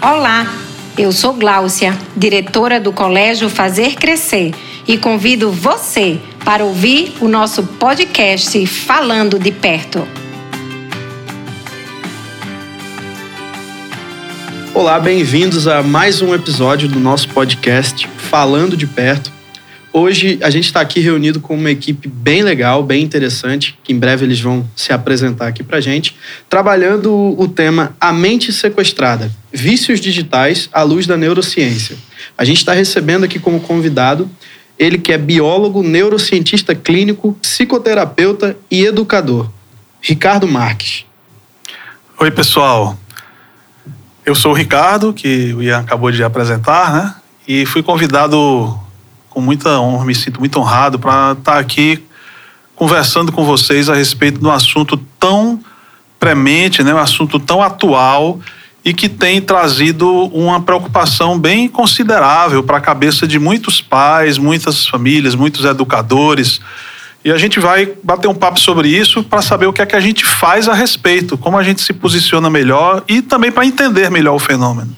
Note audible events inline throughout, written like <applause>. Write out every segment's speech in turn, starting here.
Olá, eu sou Gláucia, diretora do Colégio Fazer Crescer, e convido você para ouvir o nosso podcast Falando de Perto. Olá, bem-vindos a mais um episódio do nosso podcast Falando de Perto. Hoje a gente está aqui reunido com uma equipe bem legal, bem interessante, que em breve eles vão se apresentar aqui para gente, trabalhando o tema A Mente Sequestrada, Vícios Digitais à Luz da Neurociência. A gente está recebendo aqui como convidado ele que é biólogo, neurocientista clínico, psicoterapeuta e educador, Ricardo Marques. Oi, pessoal. Eu sou o Ricardo, que o Ian acabou de apresentar, né? E fui convidado com muita honra, me sinto muito honrado para estar tá aqui conversando com vocês a respeito de um assunto tão premente, né, um assunto tão atual e que tem trazido uma preocupação bem considerável para a cabeça de muitos pais, muitas famílias, muitos educadores. E a gente vai bater um papo sobre isso para saber o que é que a gente faz a respeito, como a gente se posiciona melhor e também para entender melhor o fenômeno.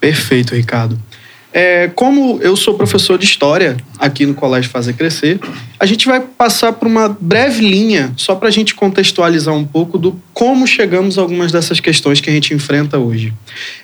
Perfeito, Ricardo. É, como eu sou professor de história aqui no Colégio Fazer Crescer, a gente vai passar por uma breve linha, só para a gente contextualizar um pouco do como chegamos a algumas dessas questões que a gente enfrenta hoje.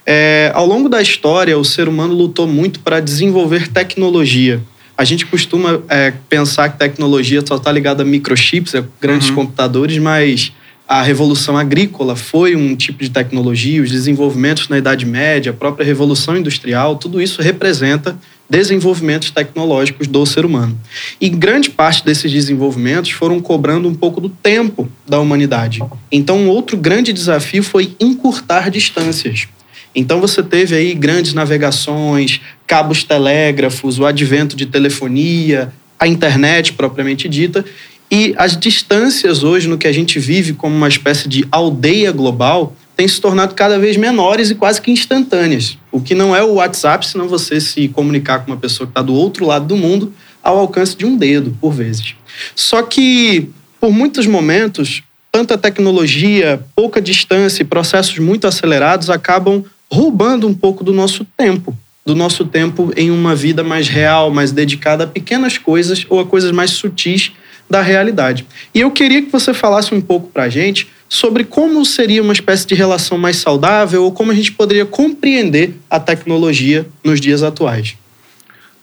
É, ao longo da história, o ser humano lutou muito para desenvolver tecnologia. A gente costuma é, pensar que tecnologia só está ligada a microchips, a grandes uhum. computadores, mas a revolução agrícola foi um tipo de tecnologia, os desenvolvimentos na Idade Média, a própria revolução industrial, tudo isso representa desenvolvimentos tecnológicos do ser humano. E grande parte desses desenvolvimentos foram cobrando um pouco do tempo da humanidade. Então, um outro grande desafio foi encurtar distâncias. Então você teve aí grandes navegações, cabos telégrafos, o advento de telefonia, a internet propriamente dita, e as distâncias hoje, no que a gente vive como uma espécie de aldeia global, têm se tornado cada vez menores e quase que instantâneas. O que não é o WhatsApp, senão você se comunicar com uma pessoa que está do outro lado do mundo ao alcance de um dedo, por vezes. Só que, por muitos momentos, tanta tecnologia, pouca distância e processos muito acelerados acabam roubando um pouco do nosso tempo. Do nosso tempo em uma vida mais real, mais dedicada a pequenas coisas ou a coisas mais sutis da realidade. E eu queria que você falasse um pouco para a gente sobre como seria uma espécie de relação mais saudável ou como a gente poderia compreender a tecnologia nos dias atuais.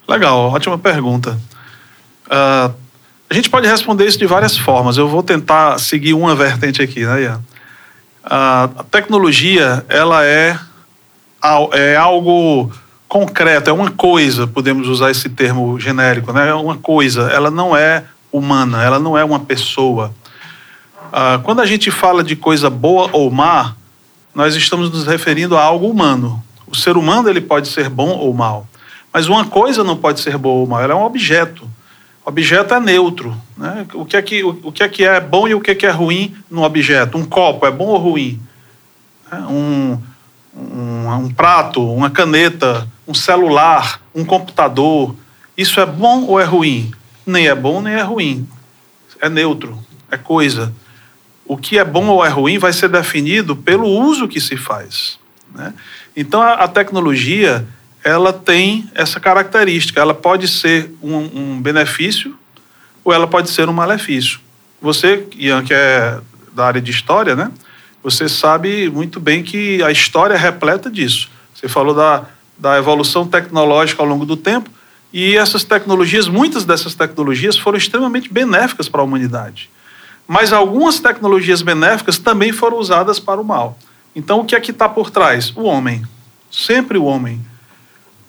Legal, ótima pergunta. Uh, a gente pode responder isso de várias formas. Eu vou tentar seguir uma vertente aqui, né, Ian? Uh, a tecnologia, ela é, é algo concreto, é uma coisa, podemos usar esse termo genérico, né? É uma coisa, ela não é humana, ela não é uma pessoa. Ah, quando a gente fala de coisa boa ou má, nós estamos nos referindo a algo humano. O ser humano ele pode ser bom ou mal, mas uma coisa não pode ser boa ou mal, ela é um objeto. O objeto é neutro. Né? O, que é que, o, o que é que é bom e o que é que é ruim no objeto? Um copo é bom ou ruim? É, um, um, um prato, uma caneta, um celular, um computador, isso é bom ou é ruim? Nem é bom nem é ruim. É neutro, é coisa. O que é bom ou é ruim vai ser definido pelo uso que se faz. Né? Então a, a, tecnologia ela tem essa característica. Ela pode ser um, um, benefício ou ela pode ser um malefício. Você, Ian, que é da área de história, né? Você sabe muito bem que a história é repleta disso. Você falou da, da evolução tecnológica ao longo do tempo. E essas tecnologias, muitas dessas tecnologias foram extremamente benéficas para a humanidade. Mas algumas tecnologias benéficas também foram usadas para o mal. Então, o que é que está por trás? O homem. Sempre o homem.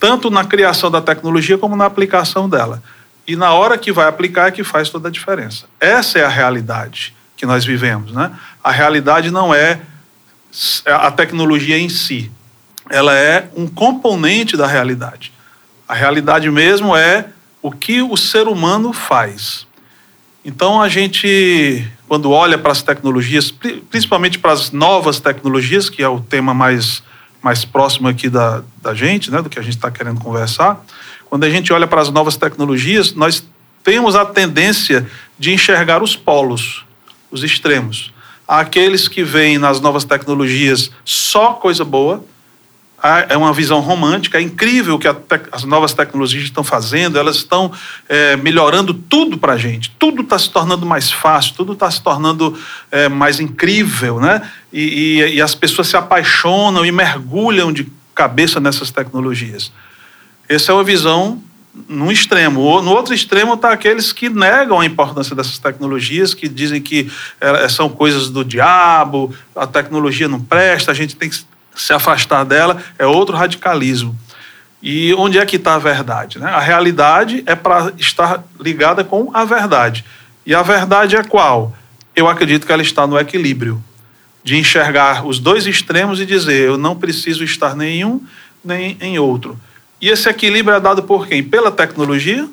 Tanto na criação da tecnologia como na aplicação dela. E na hora que vai aplicar é que faz toda a diferença. Essa é a realidade que nós vivemos. Né? A realidade não é a tecnologia em si. Ela é um componente da realidade. A realidade mesmo é o que o ser humano faz. Então a gente, quando olha para as tecnologias, principalmente para as novas tecnologias, que é o tema mais, mais próximo aqui da, da gente, né, do que a gente está querendo conversar, quando a gente olha para as novas tecnologias, nós temos a tendência de enxergar os polos, os extremos. Há aqueles que veem nas novas tecnologias só coisa boa, é uma visão romântica, é incrível o que as novas tecnologias estão fazendo, elas estão é, melhorando tudo para a gente, tudo está se tornando mais fácil, tudo está se tornando é, mais incrível, né? E, e, e as pessoas se apaixonam e mergulham de cabeça nessas tecnologias. Essa é uma visão num extremo. No outro extremo está aqueles que negam a importância dessas tecnologias, que dizem que é, são coisas do diabo, a tecnologia não presta, a gente tem que se afastar dela é outro radicalismo. E onde é que está a verdade? Né? A realidade é para estar ligada com a verdade. E a verdade é qual? Eu acredito que ela está no equilíbrio de enxergar os dois extremos e dizer eu não preciso estar nem em um nem em outro. E esse equilíbrio é dado por quem? Pela tecnologia?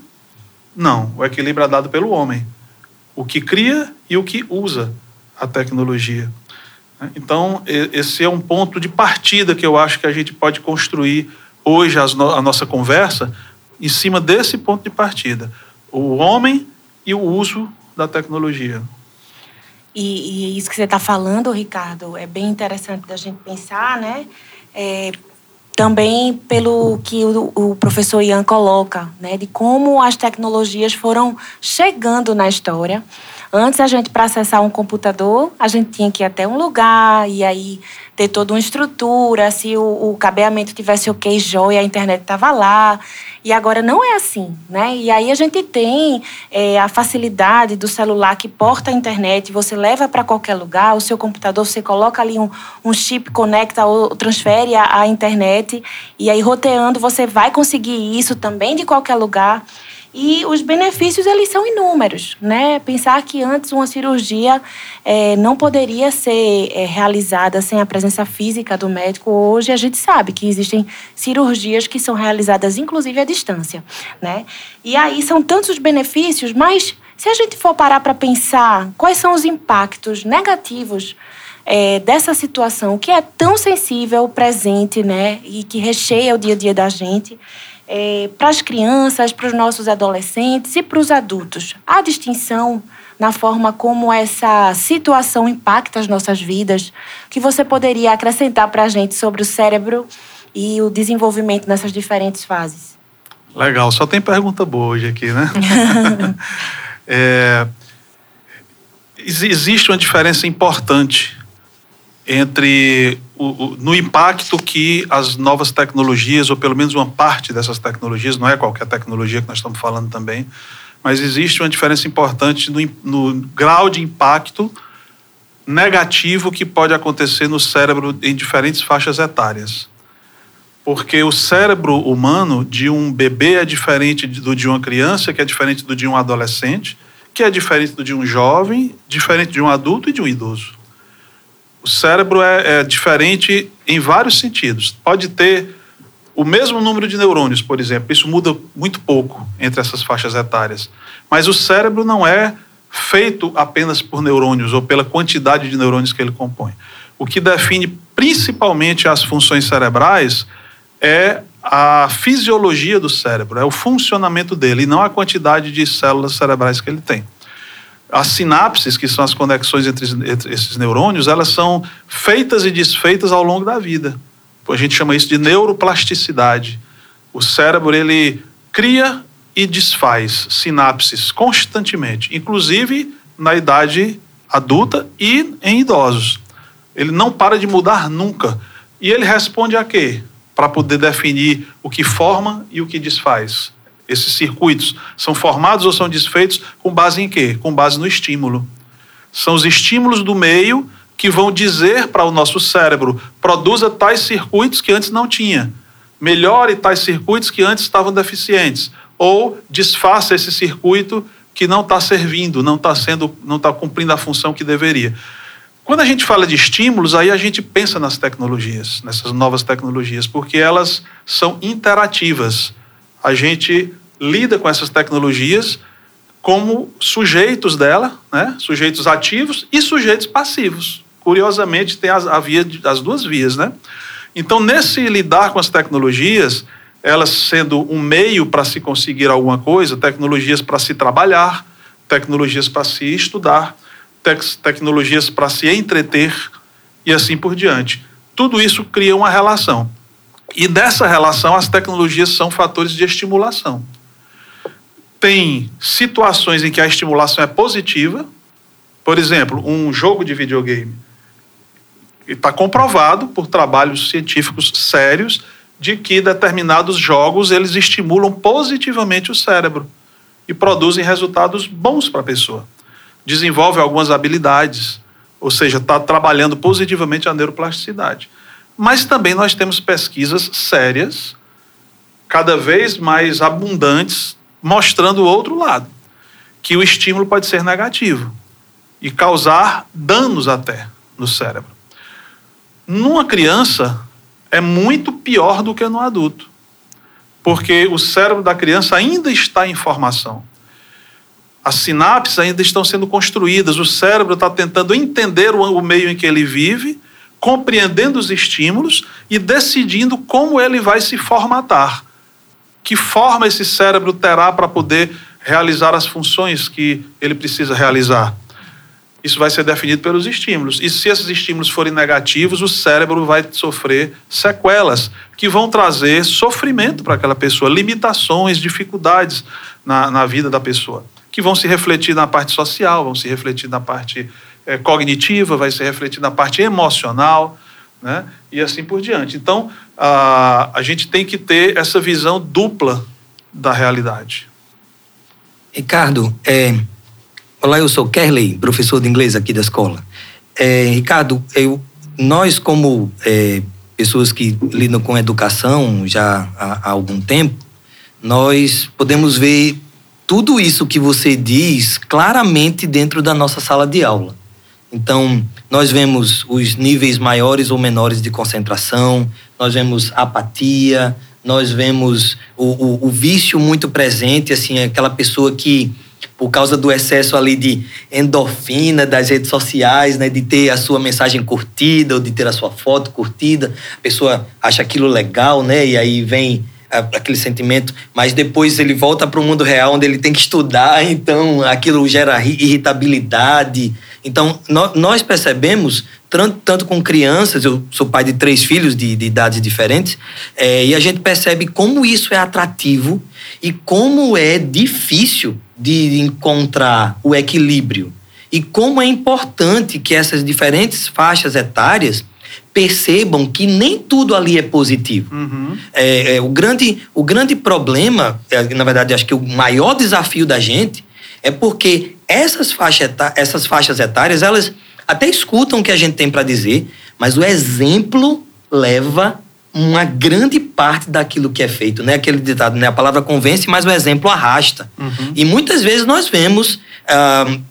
Não, o equilíbrio é dado pelo homem. O que cria e o que usa a tecnologia. Então, esse é um ponto de partida que eu acho que a gente pode construir hoje a nossa conversa em cima desse ponto de partida: o homem e o uso da tecnologia. E, e isso que você está falando, Ricardo, é bem interessante da gente pensar, né? É, também pelo que o, o, professor Ian coloca, né? De como as tecnologias foram chegando na história Antes, a gente, para acessar um computador, a gente tinha que ir até um lugar e aí ter toda uma estrutura. Se o, o cabeamento tivesse ok, joia, a internet estava lá. E agora não é assim, né? E aí a gente tem é, a facilidade do celular que porta a internet, você leva para qualquer lugar, o seu computador, você coloca ali um, um chip, conecta ou transfere a, a internet, e aí roteando você vai conseguir isso também de qualquer lugar. E os benefícios, eles são inúmeros, né? Pensar que antes uma cirurgia é, não poderia ser é, realizada sem a presença física do médico, hoje a gente sabe que existem cirurgias que são realizadas, inclusive, à distância, né? E aí são tantos os benefícios, mas se a gente for parar para pensar quais são os impactos negativos é, dessa situação que é tão sensível, presente, né? E que recheia o dia a dia da gente, é, para as crianças, para os nossos adolescentes e para os adultos. Há distinção na forma como essa situação impacta as nossas vidas, que você poderia acrescentar para a gente sobre o cérebro e o desenvolvimento nessas diferentes fases? Legal, só tem pergunta boa hoje aqui, né? <laughs> é, existe uma diferença importante entre o, o, no impacto que as novas tecnologias, ou pelo menos uma parte dessas tecnologias, não é qualquer tecnologia que nós estamos falando também, mas existe uma diferença importante no, no grau de impacto negativo que pode acontecer no cérebro em diferentes faixas etárias. Porque o cérebro humano de um bebê é diferente do de uma criança, que é diferente do de um adolescente, que é diferente do de um jovem, diferente de um adulto e de um idoso. O cérebro é, é diferente em vários sentidos. Pode ter o mesmo número de neurônios, por exemplo. Isso muda muito pouco entre essas faixas etárias. Mas o cérebro não é feito apenas por neurônios ou pela quantidade de neurônios que ele compõe. O que define principalmente as funções cerebrais é a fisiologia do cérebro, é o funcionamento dele, e não a quantidade de células cerebrais que ele tem as sinapses, que são as conexões entre, entre, esses neurônios, elas são feitas e desfeitas ao longo da vida. A gente chama isso de neuroplasticidade. O cérebro ele cria e desfaz sinapses constantemente, inclusive na idade adulta e em idosos. Ele não para de mudar nunca. E ele responde a quê? Para poder definir o que forma e o que desfaz. Esses circuitos são formados ou são desfeitos com base em quê? Com base no estímulo. São os estímulos do meio que vão dizer para o nosso cérebro: produza tais circuitos que antes não tinha, melhore tais circuitos que antes estavam deficientes, ou desfaça esse circuito que não está servindo, não está sendo, não está cumprindo a função que deveria. Quando a gente fala de estímulos, aí a gente pensa nas tecnologias, nessas novas tecnologias, porque elas são interativas. A gente lida com essas tecnologias como sujeitos dela, né? sujeitos ativos e sujeitos passivos. Curiosamente, tem as, a via, as duas vias. Né? Então, nesse lidar com as tecnologias, elas sendo um meio para se conseguir alguma coisa, tecnologias para se trabalhar, tecnologias para se estudar, tec tecnologias para se entreter e assim por diante. Tudo isso cria uma relação. E dessa relação, as tecnologias são fatores de estimulação. Tem situações em que a estimulação é positiva, por exemplo, um jogo de videogame. Está comprovado por trabalhos científicos sérios de que determinados jogos eles estimulam positivamente o cérebro e produzem resultados bons para a pessoa. Desenvolve algumas habilidades, ou seja, está trabalhando positivamente a neuroplasticidade. Mas também nós temos pesquisas sérias, cada vez mais abundantes, mostrando o outro lado, que o estímulo pode ser negativo e causar danos até no cérebro. Numa criança, é muito pior do que no adulto, porque o cérebro da criança ainda está em formação. As sinapses ainda estão sendo construídas, o cérebro está tentando entender o meio em que ele vive, compreendendo os estímulos e decidindo como ele vai se formatar. Que forma esse cérebro terá para poder realizar as funções que ele precisa realizar. Isso vai ser definido pelos estímulos. E se esses estímulos forem negativos, o cérebro vai sofrer sequelas que vão trazer sofrimento para aquela pessoa, limitações, dificuldades na, na vida da pessoa, que vão se refletir na parte social, vão se refletir na parte é, cognitiva, vai se refletir na parte emocional, né? e assim por diante. Então, a, a gente tem que ter essa visão dupla da realidade. Ricardo, é, Olá, eu sou Kerley, professor de inglês aqui da escola. É, Ricardo, eu, nós como é, pessoas que lidam com educação já há, há, algum tempo, nós podemos ver tudo isso que você diz claramente dentro da nossa sala de aula. Então, nós vemos os níveis maiores ou menores de concentração, nós vemos apatia, nós vemos o, o, o vício muito presente, assim, aquela pessoa que por causa do excesso ali de endorfina das redes sociais, né, de ter a sua mensagem curtida ou de ter a sua foto curtida, a pessoa acha aquilo legal, né, e aí vem aquele sentimento, mas depois ele volta para o mundo real onde ele tem que estudar, então aquilo gera irritabilidade. Então nós percebemos tanto com crianças, eu sou pai de três filhos de, de idades diferentes, é, e a gente percebe como isso é atrativo e como é difícil de encontrar o equilíbrio e como é importante que essas diferentes faixas etárias percebam que nem tudo ali é positivo. Uhum. É, é, o, grande, o grande problema, é, na verdade, acho que o maior desafio da gente é porque essas, faixa essas faixas etárias, elas até escutam o que a gente tem para dizer, mas o exemplo leva uma grande parte daquilo que é feito, né? Aquele ditado, né? A palavra convence, mas o exemplo arrasta. Uhum. E muitas vezes nós vemos,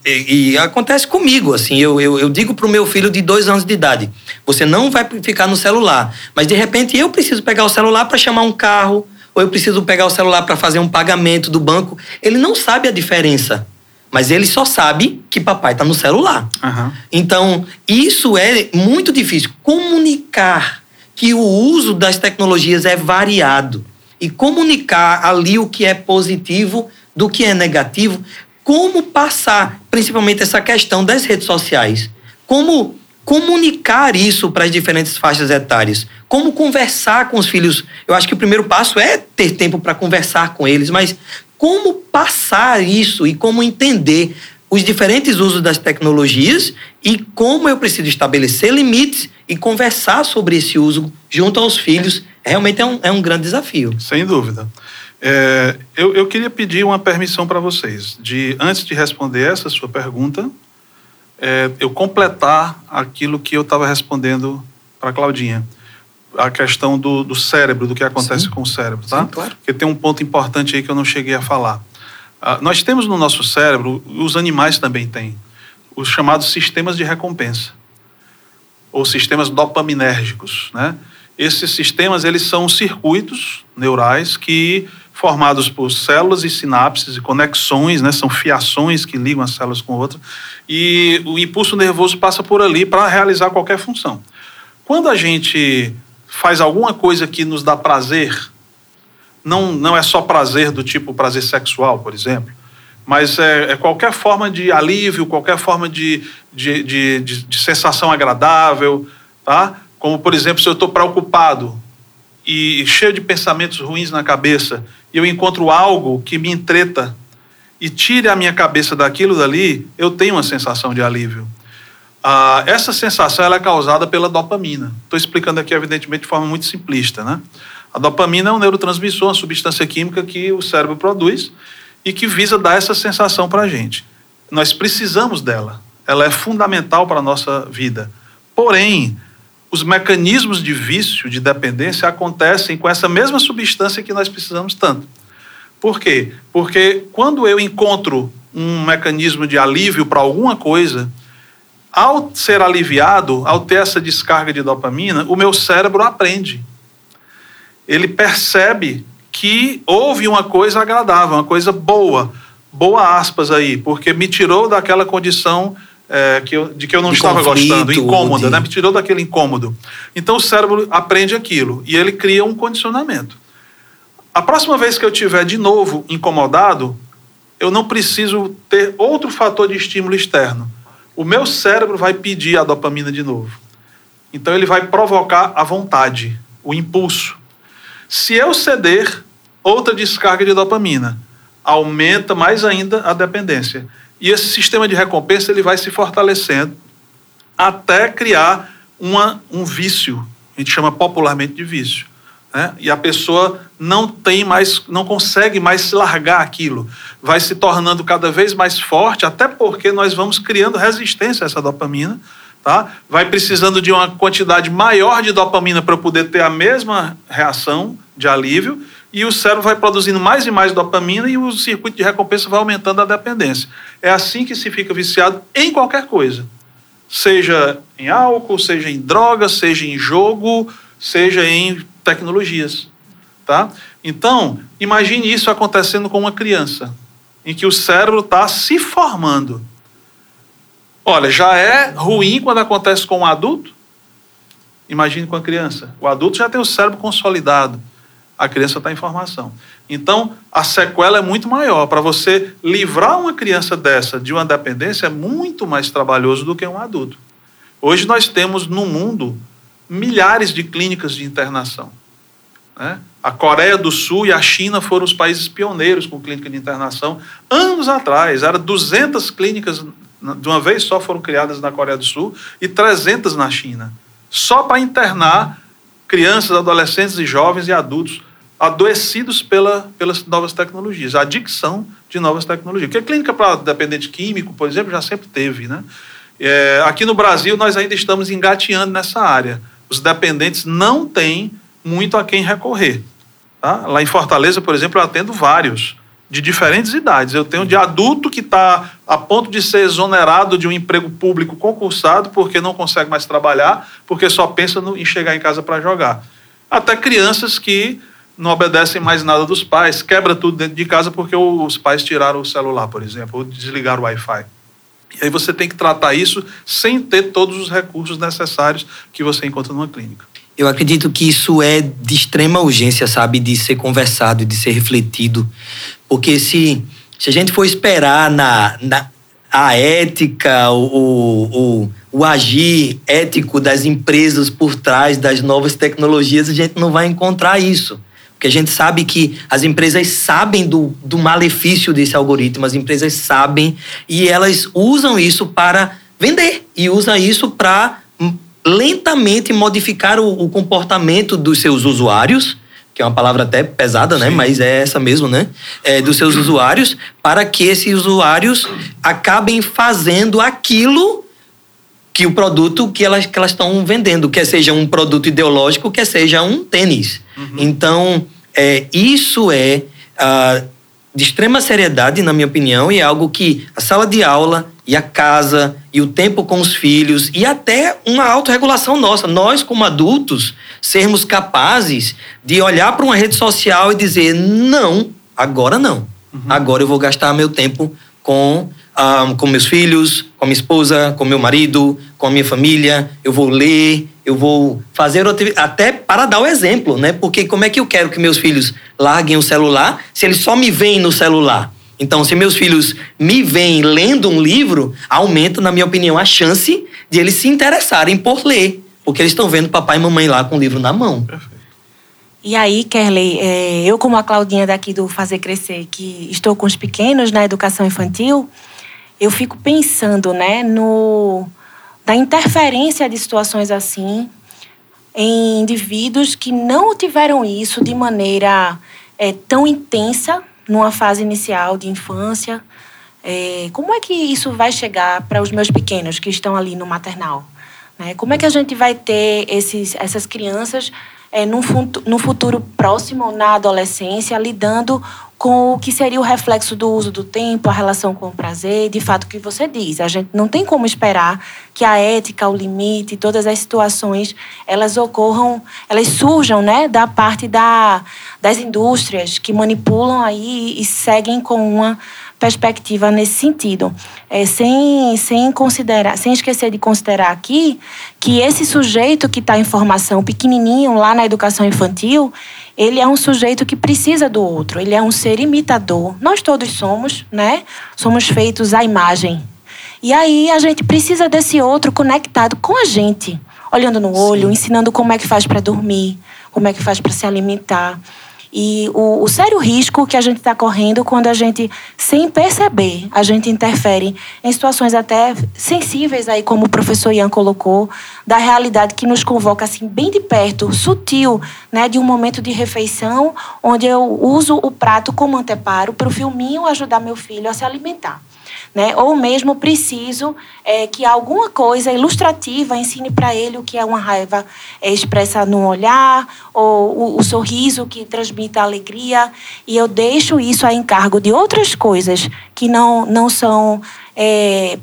e, e, acontece comigo, assim, eu, eu, eu digo para o meu filho de dois anos de idade, você não vai ficar no celular, mas de repente eu preciso pegar o celular para chamar um carro, ou eu preciso pegar o celular para fazer um pagamento do banco. Ele não sabe a diferença. Mas ele só sabe que papai está no celular. Uhum. Então, isso é muito difícil. Comunicar que o uso das tecnologias é variado. E comunicar ali o que é positivo do que é negativo, como passar, principalmente essa questão das redes sociais, como comunicar isso para as diferentes faixas etárias, como conversar com os filhos. Eu acho que o primeiro passo é ter tempo para conversar com eles, mas como passar isso e como entender os diferentes usos das tecnologias e como eu preciso estabelecer limites e conversar sobre esse uso junto aos filhos realmente é um, é um grande desafio. Sem dúvida. É, eu, eu queria pedir uma permissão para vocês, de antes de responder essa sua pergunta, é, eu completar aquilo que eu estava respondendo para a Claudinha. A questão do, do, cérebro, do que acontece Sim. com o cérebro, tá? Sim, claro. Porque tem um ponto importante aí que eu não cheguei a falar. Ah, nós temos no nosso cérebro, os animais também têm, os chamados sistemas de recompensa ou sistemas dopaminérgicos, né? Esses sistemas eles são circuitos neurais que formados por células e sinapses e conexões, né? São fiações que ligam as células com outras e o impulso nervoso passa por ali para realizar qualquer função. Quando a gente faz alguma coisa que nos dá prazer, não, não é só prazer do tipo prazer sexual, por exemplo, mas é, é qualquer forma de alívio, qualquer forma de, de, de, de, de sensação agradável, tá? Como, por exemplo, se eu estou preocupado e cheio de pensamentos ruins na cabeça, e eu encontro algo que me entreta e tire a minha cabeça daquilo dali, eu tenho uma sensação de alívio. Ah, essa sensação ela é causada pela dopamina. Estou explicando aqui, evidentemente, de forma muito simplista. Né? A dopamina é um neurotransmissor, uma substância química que o cérebro produz e que visa dar essa sensação para a gente. Nós precisamos dela. Ela é fundamental para a nossa vida. Porém, os mecanismos de vício, de dependência, acontecem com essa mesma substância que nós precisamos tanto. Por quê? Porque quando eu encontro um mecanismo de alívio para alguma coisa, ao ser aliviado, ao ter essa descarga de dopamina, o meu cérebro aprende. Ele percebe que houve uma coisa agradável, uma coisa boa, boa aspas aí, porque me tirou daquela condição é, que eu, de que eu não de estava gostando, incômoda, de... né? me tirou daquele incômodo. Então o cérebro aprende aquilo e ele cria um condicionamento. A próxima vez que eu tiver de novo incomodado, eu não preciso ter outro fator de estímulo externo. O meu cérebro vai pedir a dopamina de novo. Então ele vai provocar a vontade, o impulso. Se eu ceder, outra descarga de dopamina aumenta mais ainda a dependência. E esse sistema de recompensa ele vai se fortalecendo até criar uma, um vício. A gente chama popularmente de vício. Né? E a pessoa não tem mais, não consegue mais se largar aquilo. Vai se tornando cada vez mais forte, até porque nós vamos criando resistência a essa dopamina. Tá? Vai precisando de uma quantidade maior de dopamina para poder ter a mesma reação de alívio, e o cérebro vai produzindo mais e mais dopamina e o circuito de recompensa vai aumentando a dependência. É assim que se fica viciado em qualquer coisa. Seja em álcool, seja em droga, seja em jogo, seja em tecnologias. Tá? Então, imagine isso acontecendo com uma criança, em que o cérebro está se formando. Olha, já é ruim quando acontece com um adulto? Imagine com a criança. O adulto já tem o cérebro consolidado, a criança está em formação. Então, a sequela é muito maior. Para você livrar uma criança dessa de uma dependência é muito mais trabalhoso do que um adulto. Hoje nós temos no mundo milhares de clínicas de internação. Né? A Coreia do Sul e a China foram os países pioneiros com clínica de internação. Anos atrás, eram 200 clínicas de uma vez só foram criadas na Coreia do Sul e 300 na China. Só para internar crianças, adolescentes e jovens e adultos adoecidos pela, pelas novas tecnologias, a adicção de novas tecnologias. Porque a clínica para dependente químico, por exemplo, já sempre teve. Né? É, aqui no Brasil, nós ainda estamos engateando nessa área. Os dependentes não têm muito a quem recorrer. Tá? Lá em Fortaleza, por exemplo, eu atendo vários, de diferentes idades. Eu tenho de adulto que está a ponto de ser exonerado de um emprego público concursado porque não consegue mais trabalhar, porque só pensa no, em chegar em casa para jogar. Até crianças que não obedecem mais nada dos pais, quebra tudo dentro de casa porque os pais tiraram o celular, por exemplo, ou desligaram o Wi-Fi. E aí você tem que tratar isso sem ter todos os recursos necessários que você encontra numa clínica. Eu acredito que isso é de extrema urgência, sabe, de ser conversado, de ser refletido. Porque se, se a gente for esperar na, na a ética, o, o, o agir ético das empresas por trás das novas tecnologias, a gente não vai encontrar isso. Porque a gente sabe que as empresas sabem do, do malefício desse algoritmo, as empresas sabem e elas usam isso para vender e usam isso para lentamente modificar o, o, comportamento dos seus usuários, que é uma palavra até pesada, né? Mas é essa mesmo, né? É, dos seus usuários, para que esses usuários acabem fazendo aquilo que o produto que elas que elas estão vendendo, quer seja um produto ideológico, quer seja um tênis. Uhum. Então, é, isso é uh, de extrema seriedade, na minha opinião, e é algo que a sala de aula e a casa e o tempo com os filhos e até uma autorregulação nossa. Nós, como adultos, sermos capazes de olhar para uma rede social e dizer: não, agora não. Uhum. Agora eu vou gastar meu tempo com, um, ah, com meus filhos, com minha esposa, com meu marido, com a minha família. Eu vou ler, eu vou fazer até para dar o exemplo, né? Porque como é que eu quero que meus filhos larguem o celular se eles só me veem no celular? Então, se meus filhos me veem lendo um livro, aumenta, na minha opinião, a chance de eles se interessarem por ler, porque eles estão vendo papai e mamãe lá com o livro na mão. Perfeito. E aí, Kerley, é, eu como a Claudinha daqui do Fazer Crescer, que estou com os pequenos na educação infantil, eu fico pensando, né, no da interferência de situações assim em indivíduos que não tiveram isso de maneira é, tão intensa numa fase inicial de infância. É, como é que isso vai chegar para os meus pequenos que estão ali no maternal? Né? Como é que a gente vai ter esses, essas crianças é, no, no futuro próximo, na adolescência, lidando com o que seria o reflexo do uso do tempo, a relação com o prazer, de fato, o que você diz. A gente não tem como esperar que a ética, o limite, todas as situações, elas ocorram, elas surjam, né, da parte da, das indústrias que manipulam aí e seguem com uma perspectiva nesse sentido, é, sem, sem considerar, sem esquecer de considerar aqui que esse sujeito que está em formação pequenininho lá na educação infantil, ele é um sujeito que precisa do outro, ele é um ser imitador. Nós todos somos, né? Somos feitos à imagem. E aí a gente precisa desse outro conectado com a gente, olhando no olho, Sim. ensinando como é que faz para dormir, como é que faz para se alimentar. E o, o, sério risco que a gente está correndo quando a gente, sem perceber, a gente interfere em situações até sensíveis, aí, como o professor Ian colocou, da realidade que nos convoca assim, bem de perto, sutil, né, de um momento de refeição, onde eu uso o prato como anteparo para o filminho ajudar meu filho a se alimentar né? Ou mesmo preciso é, que alguma coisa ilustrativa ensine para ele o que é uma raiva é, expressa no olhar, ou o, o sorriso que transmite alegria, e eu deixo isso a encargo de outras coisas que não, não são é,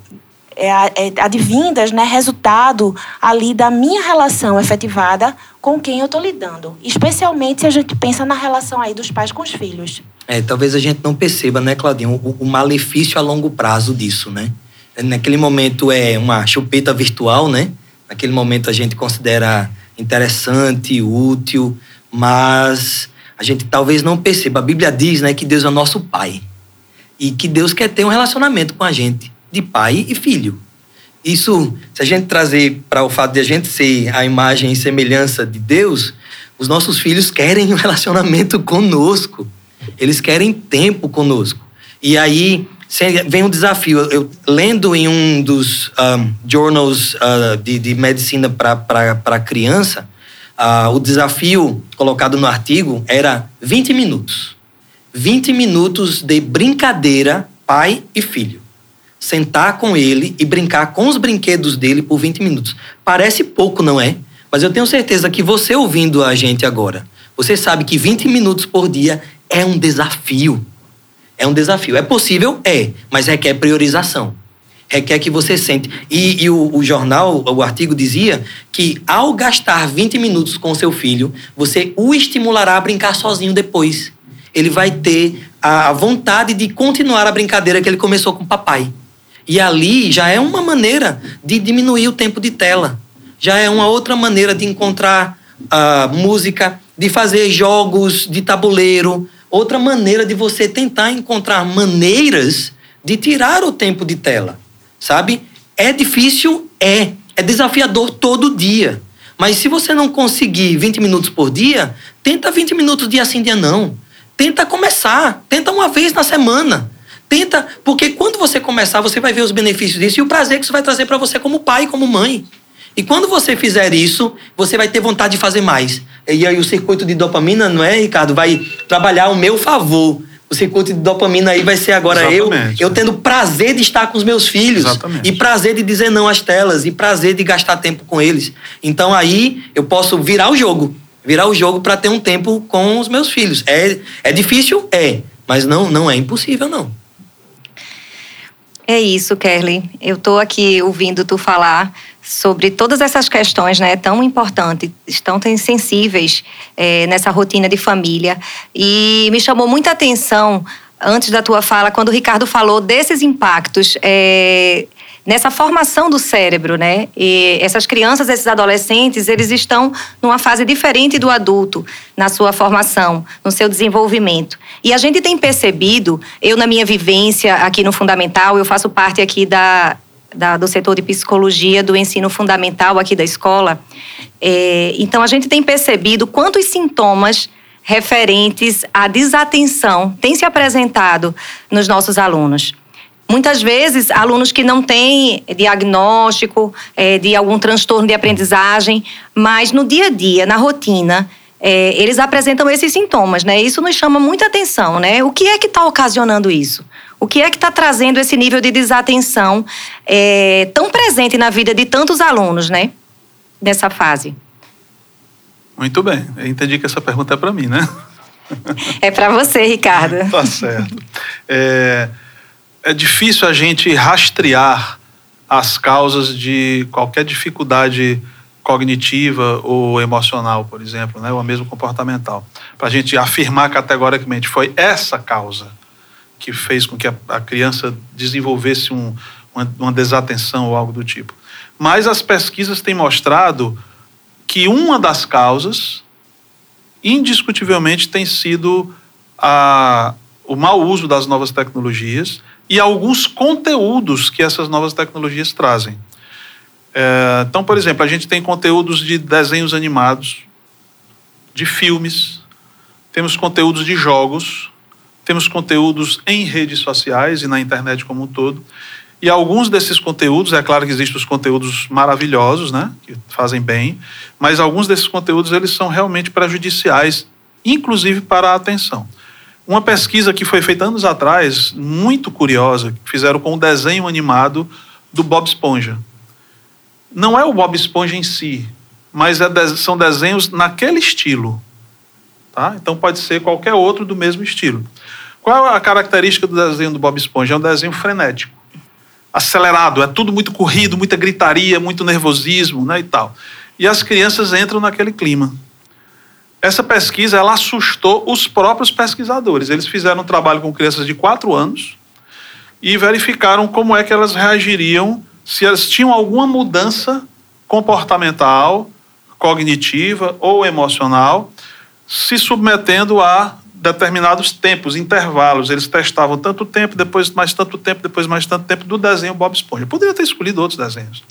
é, é, advindas, né, resultado ali da minha relação efetivada com quem eu estou lidando. Especialmente se a gente pensa na relação aí dos pais com os filhos. É, talvez a gente não perceba, né, Claudinho, o, o, malefício a longo prazo disso, né? Naquele momento é uma chupeta virtual, né? Naquele momento a gente considera interessante, útil, mas a gente talvez não perceba. A Bíblia diz, né, que Deus é nosso pai e que Deus quer ter um relacionamento com a gente, de pai e filho. Isso, se a gente trazer para o fato de a gente ser a imagem e semelhança de Deus, os nossos filhos querem um <laughs> relacionamento conosco. Eles querem tempo conosco. E aí vem um desafio. Eu, lendo em um dos um, journals uh, de, de, medicina para criança, uh, o desafio colocado no artigo era 20 minutos. 20 minutos de brincadeira, pai e filho. Sentar com ele e brincar com os brinquedos dele por 20 minutos. Parece pouco, não é? Mas eu tenho certeza que você ouvindo a gente agora, você sabe que 20 minutos por dia é um desafio. É um desafio. É possível? É, mas requer priorização. Requer que você sente. E, e o, o, jornal, o artigo dizia que ao gastar 20 minutos com seu filho, você o estimulará a brincar sozinho depois. Ele vai ter a, a vontade de continuar a brincadeira que ele começou com o papai. E ali já é uma maneira de diminuir o tempo de tela. Já é uma outra maneira de encontrar uh, música, de fazer jogos de tabuleiro, outra maneira de você tentar encontrar maneiras de tirar o tempo de tela, sabe? É difícil? É. É desafiador todo dia. Mas se você não conseguir 20 minutos por dia, tenta 20 minutos dia sim, dia não. Tenta começar. Tenta uma vez na semana. Tenta, porque quando você começar, você vai ver os benefícios disso e o prazer que isso vai trazer para você como pai, como mãe. E quando você fizer isso, você vai ter vontade de fazer mais. E aí o circuito de dopamina, não é, Ricardo? Vai trabalhar ao meu favor. O circuito de dopamina aí vai ser agora eu, eu tendo prazer de estar com os meus filhos. Exatamente. E prazer de dizer não às telas. E prazer de gastar tempo com eles. Então aí eu posso virar o jogo. Virar o jogo para ter um tempo com os meus filhos. É, é difícil? É. Mas não, não é impossível, não. É isso, Kelly. Eu estou aqui ouvindo tu falar sobre todas essas questões, né, tão importantes, tão sensíveis é, nessa rotina de família. E me chamou muita atenção antes da tua fala quando o Ricardo falou desses impactos é, nessa formação do cérebro, né? E essas crianças, esses adolescentes, eles estão numa fase diferente do adulto na sua formação, no seu desenvolvimento. E a gente tem percebido, eu na minha vivência aqui no Fundamental, eu faço parte aqui da, da do setor de psicologia do ensino fundamental aqui da escola, É, então, a gente tem percebido quantos sintomas referentes à desatenção têm se apresentado nos nossos alunos. Muitas vezes, alunos que não têm diagnóstico é, de algum transtorno de aprendizagem, mas no dia a dia, na rotina, é, eles apresentam esses sintomas, né? Isso nos chama muita atenção, né? O que é que está ocasionando isso? O que é que está trazendo esse nível de desatenção é, tão presente na vida de tantos alunos, né? Nessa fase. Muito bem. Eu entendi que essa pergunta é para mim, né? É para você, Ricardo. tá certo. É, é difícil a gente rastrear as causas de qualquer dificuldade cognitiva ou emocional, por exemplo, né, ou mesmo comportamental, para a gente afirmar categoricamente foi essa causa que fez com que a, a criança desenvolvesse um, uma, uma desatenção ou algo do tipo. Mas as pesquisas têm mostrado que uma das causas, indiscutivelmente, tem sido a, o mau uso das novas tecnologias e alguns conteúdos que essas novas tecnologias trazem. É, então, por exemplo, a gente tem conteúdos de desenhos animados, de filmes, temos conteúdos de jogos, temos conteúdos em redes sociais e na internet como um todo. E alguns desses conteúdos, é claro que existem os conteúdos maravilhosos, né, que fazem bem, mas alguns desses conteúdos eles são realmente prejudiciais, inclusive para a atenção. Uma pesquisa que foi feita anos atrás, muito curiosa, que fizeram com um desenho animado do Bob Esponja. Não é o Bob Esponja em si, mas é de, são desenhos naquele estilo. Tá? Então pode ser qualquer outro do mesmo estilo. Qual é a característica do desenho do Bob Esponja? É um desenho frenético, acelerado, é tudo muito corrido, muita gritaria, muito nervosismo né, e tal. E as crianças entram naquele clima. Essa pesquisa ela assustou os próprios pesquisadores. Eles fizeram um trabalho com crianças de 4 anos e verificaram como é que elas reagiriam se elas tinham alguma mudança comportamental, cognitiva ou emocional, se submetendo a determinados tempos, intervalos. Eles testavam tanto tempo, depois mais tanto tempo, depois mais tanto tempo do desenho Bob Esponja. Poderia ter escolhido outros desenhos.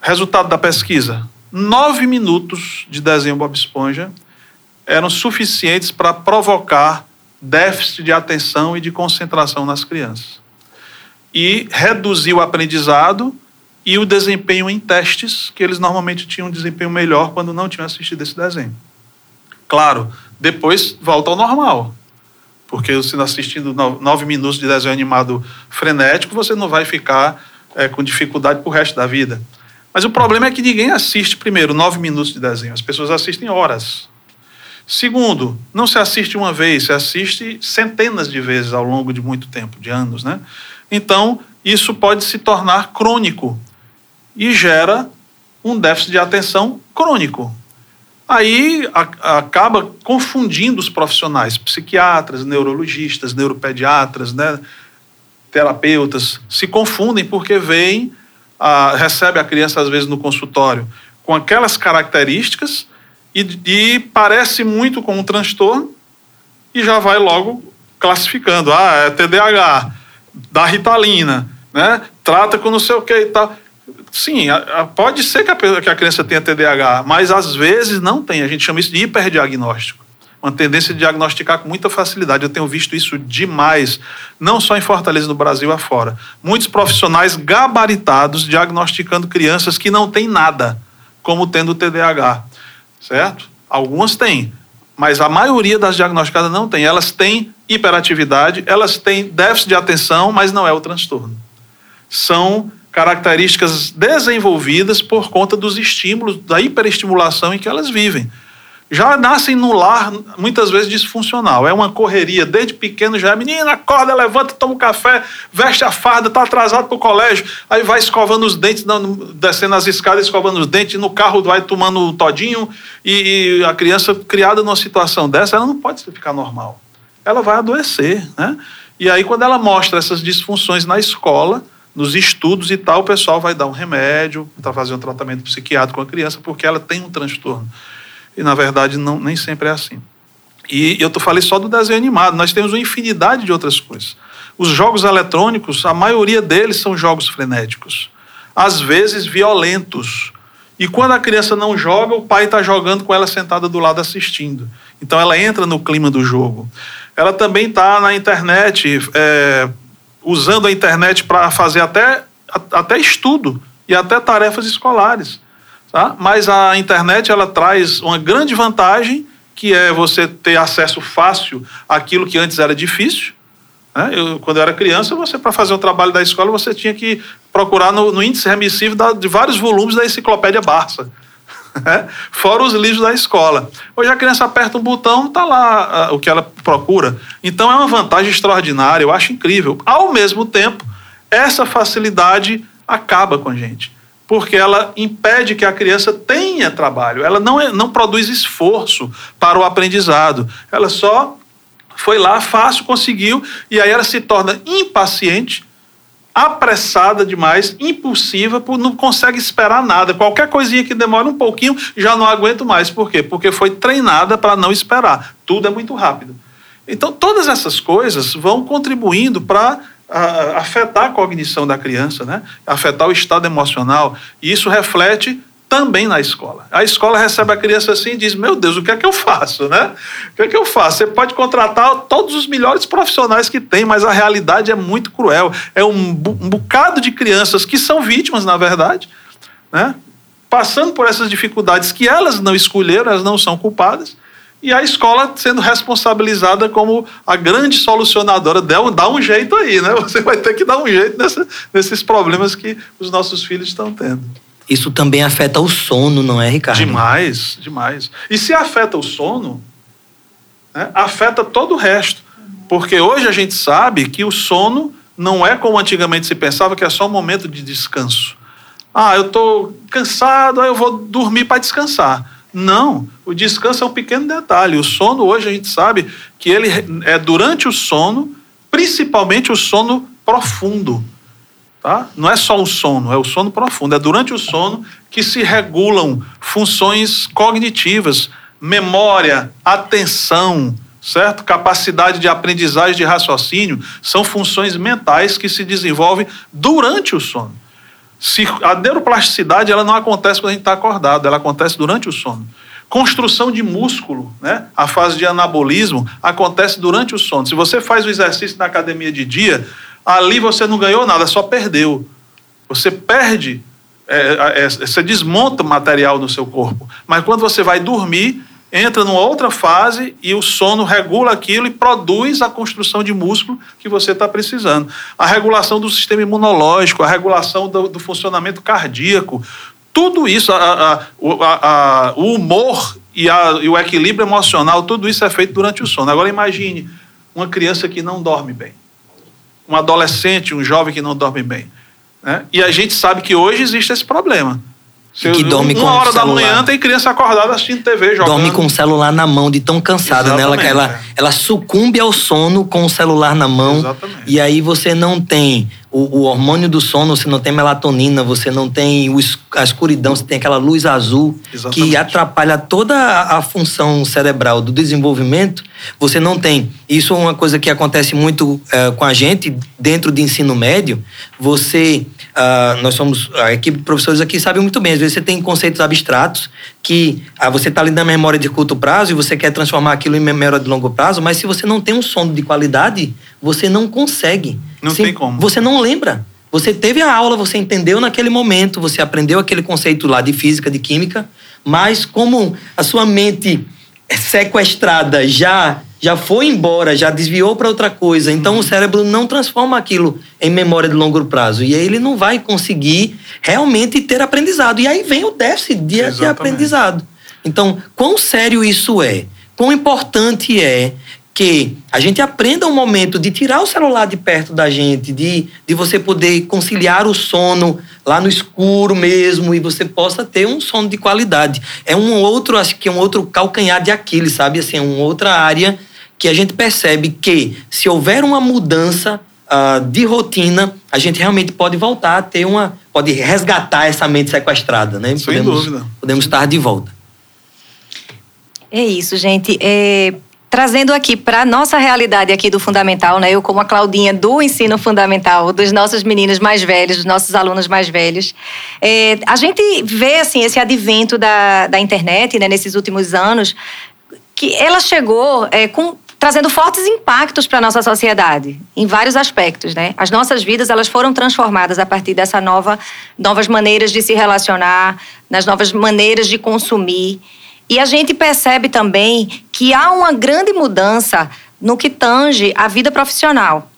Resultado da pesquisa: nove minutos de desenho Bob Esponja eram suficientes para provocar déficit de atenção e de concentração nas crianças. E reduzir o aprendizado e o desempenho em testes, que eles normalmente tinham um desempenho melhor quando não tinham assistido esse desenho. Claro, depois volta ao normal. Porque você assistindo nove minutos de desenho animado frenético, você não vai ficar é, com dificuldade para o resto da vida. Mas o problema é que ninguém assiste, primeiro, nove minutos de desenho. As pessoas assistem horas. Segundo, não se assiste uma vez, se assiste centenas de vezes ao longo de muito tempo, de anos, né? Então, isso pode se tornar crônico e gera um déficit de atenção crônico. Aí a, acaba confundindo os profissionais, psiquiatras, neurologistas, neuropediatras, né? terapeutas, se confundem porque veem a, recebe a criança, às vezes, no consultório com aquelas características e, e parece muito com um transtorno e já vai logo classificando. Ah, é TDAH, dá ritalina, né? trata com não sei o que e tal. Sim, pode ser que a, que a criança tenha TDAH, mas às vezes não tem. A gente chama isso de hiperdiagnóstico uma tendência de diagnosticar com muita facilidade. Eu tenho visto isso demais, não só em Fortaleza, no Brasil afora. Muitos profissionais gabaritados diagnosticando crianças que não têm nada, como tendo TDAH, certo? Algumas têm, mas a maioria das diagnosticadas não tem. Elas têm hiperatividade, elas têm déficit de atenção, mas não é o transtorno. São características desenvolvidas por conta dos estímulos, da hiperestimulação em que elas vivem já nascem no lar, muitas vezes disfuncional. É uma correria, desde pequeno já é menina, acorda, levanta, toma um café, veste a farda, está atrasado para o colégio, aí vai escovando os dentes, descendo as escadas, escovando os dentes, no carro vai tomando todinho, e, a criança criada numa situação dessa, ela não pode ficar normal. Ela vai adoecer, né? E aí, quando ela mostra essas disfunções na escola, nos estudos e tal, o pessoal vai dar um remédio, para fazer um tratamento psiquiátrico com a criança, porque ela tem um transtorno. E na verdade não, nem sempre é assim. E eu falei só do desenho animado, nós temos uma infinidade de outras coisas. Os jogos eletrônicos, a maioria deles são jogos frenéticos, às vezes violentos. E quando a criança não joga, o pai está jogando com ela sentada do lado assistindo. Então ela entra no clima do jogo. Ela também está na internet, é, usando a internet para fazer até, até estudo e até tarefas escolares. Tá? Mas a internet ela traz uma grande vantagem, que é você ter acesso fácil àquilo que antes era difícil. Né? Eu, quando eu era criança, você para fazer o trabalho da escola, você tinha que procurar no, no índice remissivo da, de vários volumes da enciclopédia Barça. Né? Fora os livros da escola. Hoje a criança aperta um botão, está lá uh, o que ela procura. Então é uma vantagem extraordinária, eu acho incrível. Ao mesmo tempo, essa facilidade acaba com a gente porque ela impede que a criança tenha trabalho. Ela não, é, não produz esforço para o aprendizado. Ela só foi lá, fácil, conseguiu, e aí ela se torna impaciente, apressada demais, impulsiva, não consegue esperar nada. Qualquer coisinha que demora um pouquinho, já não aguento mais. Por quê? Porque foi treinada para não esperar. Tudo é muito rápido. Então, todas essas coisas vão contribuindo para afetar a cognição da criança, né? afetar o estado emocional. E isso reflete também na escola. A escola recebe a criança assim e diz: Meu Deus, o que é que eu faço? Né? O que é que eu faço? Você pode contratar todos os melhores profissionais que tem, mas a realidade é muito cruel. É um, um bocado de crianças que são vítimas, na verdade, né? passando por essas dificuldades que elas não escolheram, elas não são culpadas. E a escola sendo responsabilizada como a grande solucionadora. Dá um jeito aí, né? <laughs> Você vai ter que dar um jeito nessa, nesses problemas que os nossos filhos estão tendo. Isso também afeta o sono, não é, Ricardo? Demais, demais. E se afeta o sono, né, afeta todo o resto. Porque hoje a gente sabe que o sono não é como antigamente se pensava, que é só um momento de descanso. Ah, eu estou cansado, aí eu vou dormir para descansar. Não, o descanso é um pequeno detalhe. O sono, hoje a gente sabe que ele é durante o sono, principalmente o sono profundo. Tá? Não é só o sono, é o sono profundo. É durante o sono que se regulam funções cognitivas, memória, atenção, certo? Capacidade de aprendizagem de raciocínio são funções mentais que se desenvolvem durante o sono. Se a neuroplasticidade ela não acontece quando a gente está acordado, ela acontece durante o sono. Construção de músculo, né? a fase de anabolismo, acontece durante o sono. Se você faz o exercício na academia de dia, ali você não ganhou nada, só perdeu. Você perde, é, é, você desmonta material no seu corpo. Mas quando você vai dormir, entra numa outra fase e o sono regula aquilo e produz a construção de músculo que você está precisando. A regulação do sistema imunológico, a regulação do, do funcionamento cardíaco, tudo isso, a, a, a, o humor e, e o equilíbrio emocional, tudo isso é feito durante o sono. Agora imagine uma criança que não dorme bem um adolescente, um jovem que não dorme bem. Né? E a gente sabe que hoje existe esse problema. Se que dorme uma com hora da manhã tem criança acordada assistindo TV, jogando. Dorme com o celular na mão, de tão cansada, né? Ela, ela, é. ela sucumbe ao sono com o celular na mão. Exatamente. E aí você não tem o, o, hormônio do sono, você não tem melatonina, você não tem a escuridão, você tem aquela luz azul Exatamente. que atrapalha toda a, a, função cerebral do desenvolvimento. Você não tem. Isso é uma coisa que acontece muito uh, com a gente dentro de ensino médio. Você, uh, nós somos, a equipe de professores aqui sabe muito bem, às vezes você tem conceitos abstratos que uh, você está ali na memória de curto prazo e você quer transformar aquilo em memória de longo prazo, mas se você não tem um sono de qualidade, você não consegue. Não tem como. Você não lembra. Você teve a aula, você entendeu naquele momento, você aprendeu aquele conceito lá de física, de química, mas como a sua mente sequestrada já já foi embora, já desviou para outra coisa, então uhum. o cérebro não transforma aquilo em memória de longo prazo e aí ele não vai conseguir realmente ter aprendizado. E aí vem o déficit de, de aprendizado. Então, quão sério isso é? Quão importante é que a gente aprenda um momento de tirar o celular de perto da gente, de, de você poder conciliar o sono lá no escuro mesmo e você possa ter um sono de qualidade. É um outro, acho que é um outro calcanhar de Aquiles, sabe? Assim, é uma outra área que a gente percebe que se houver uma mudança uh, de rotina, a gente realmente pode voltar a ter uma, pode resgatar essa mente sequestrada, né? Sem podemos, dúvida. Podemos estar de volta. É isso, gente. É, trazendo aqui para nossa realidade aqui do fundamental, né? Eu como a Claudinha do ensino fundamental, dos nossos meninos mais velhos, dos nossos alunos mais velhos, é, a gente vê assim esse advento da, da internet, né? Nesses últimos anos, que ela chegou é, com trazendo fortes impactos para a nossa sociedade, em vários aspectos, né? As nossas vidas, elas foram transformadas a partir dessa nova, novas maneiras de se relacionar, nas novas maneiras de consumir. E a gente percebe também que há uma grande mudança no que tange a vida profissional.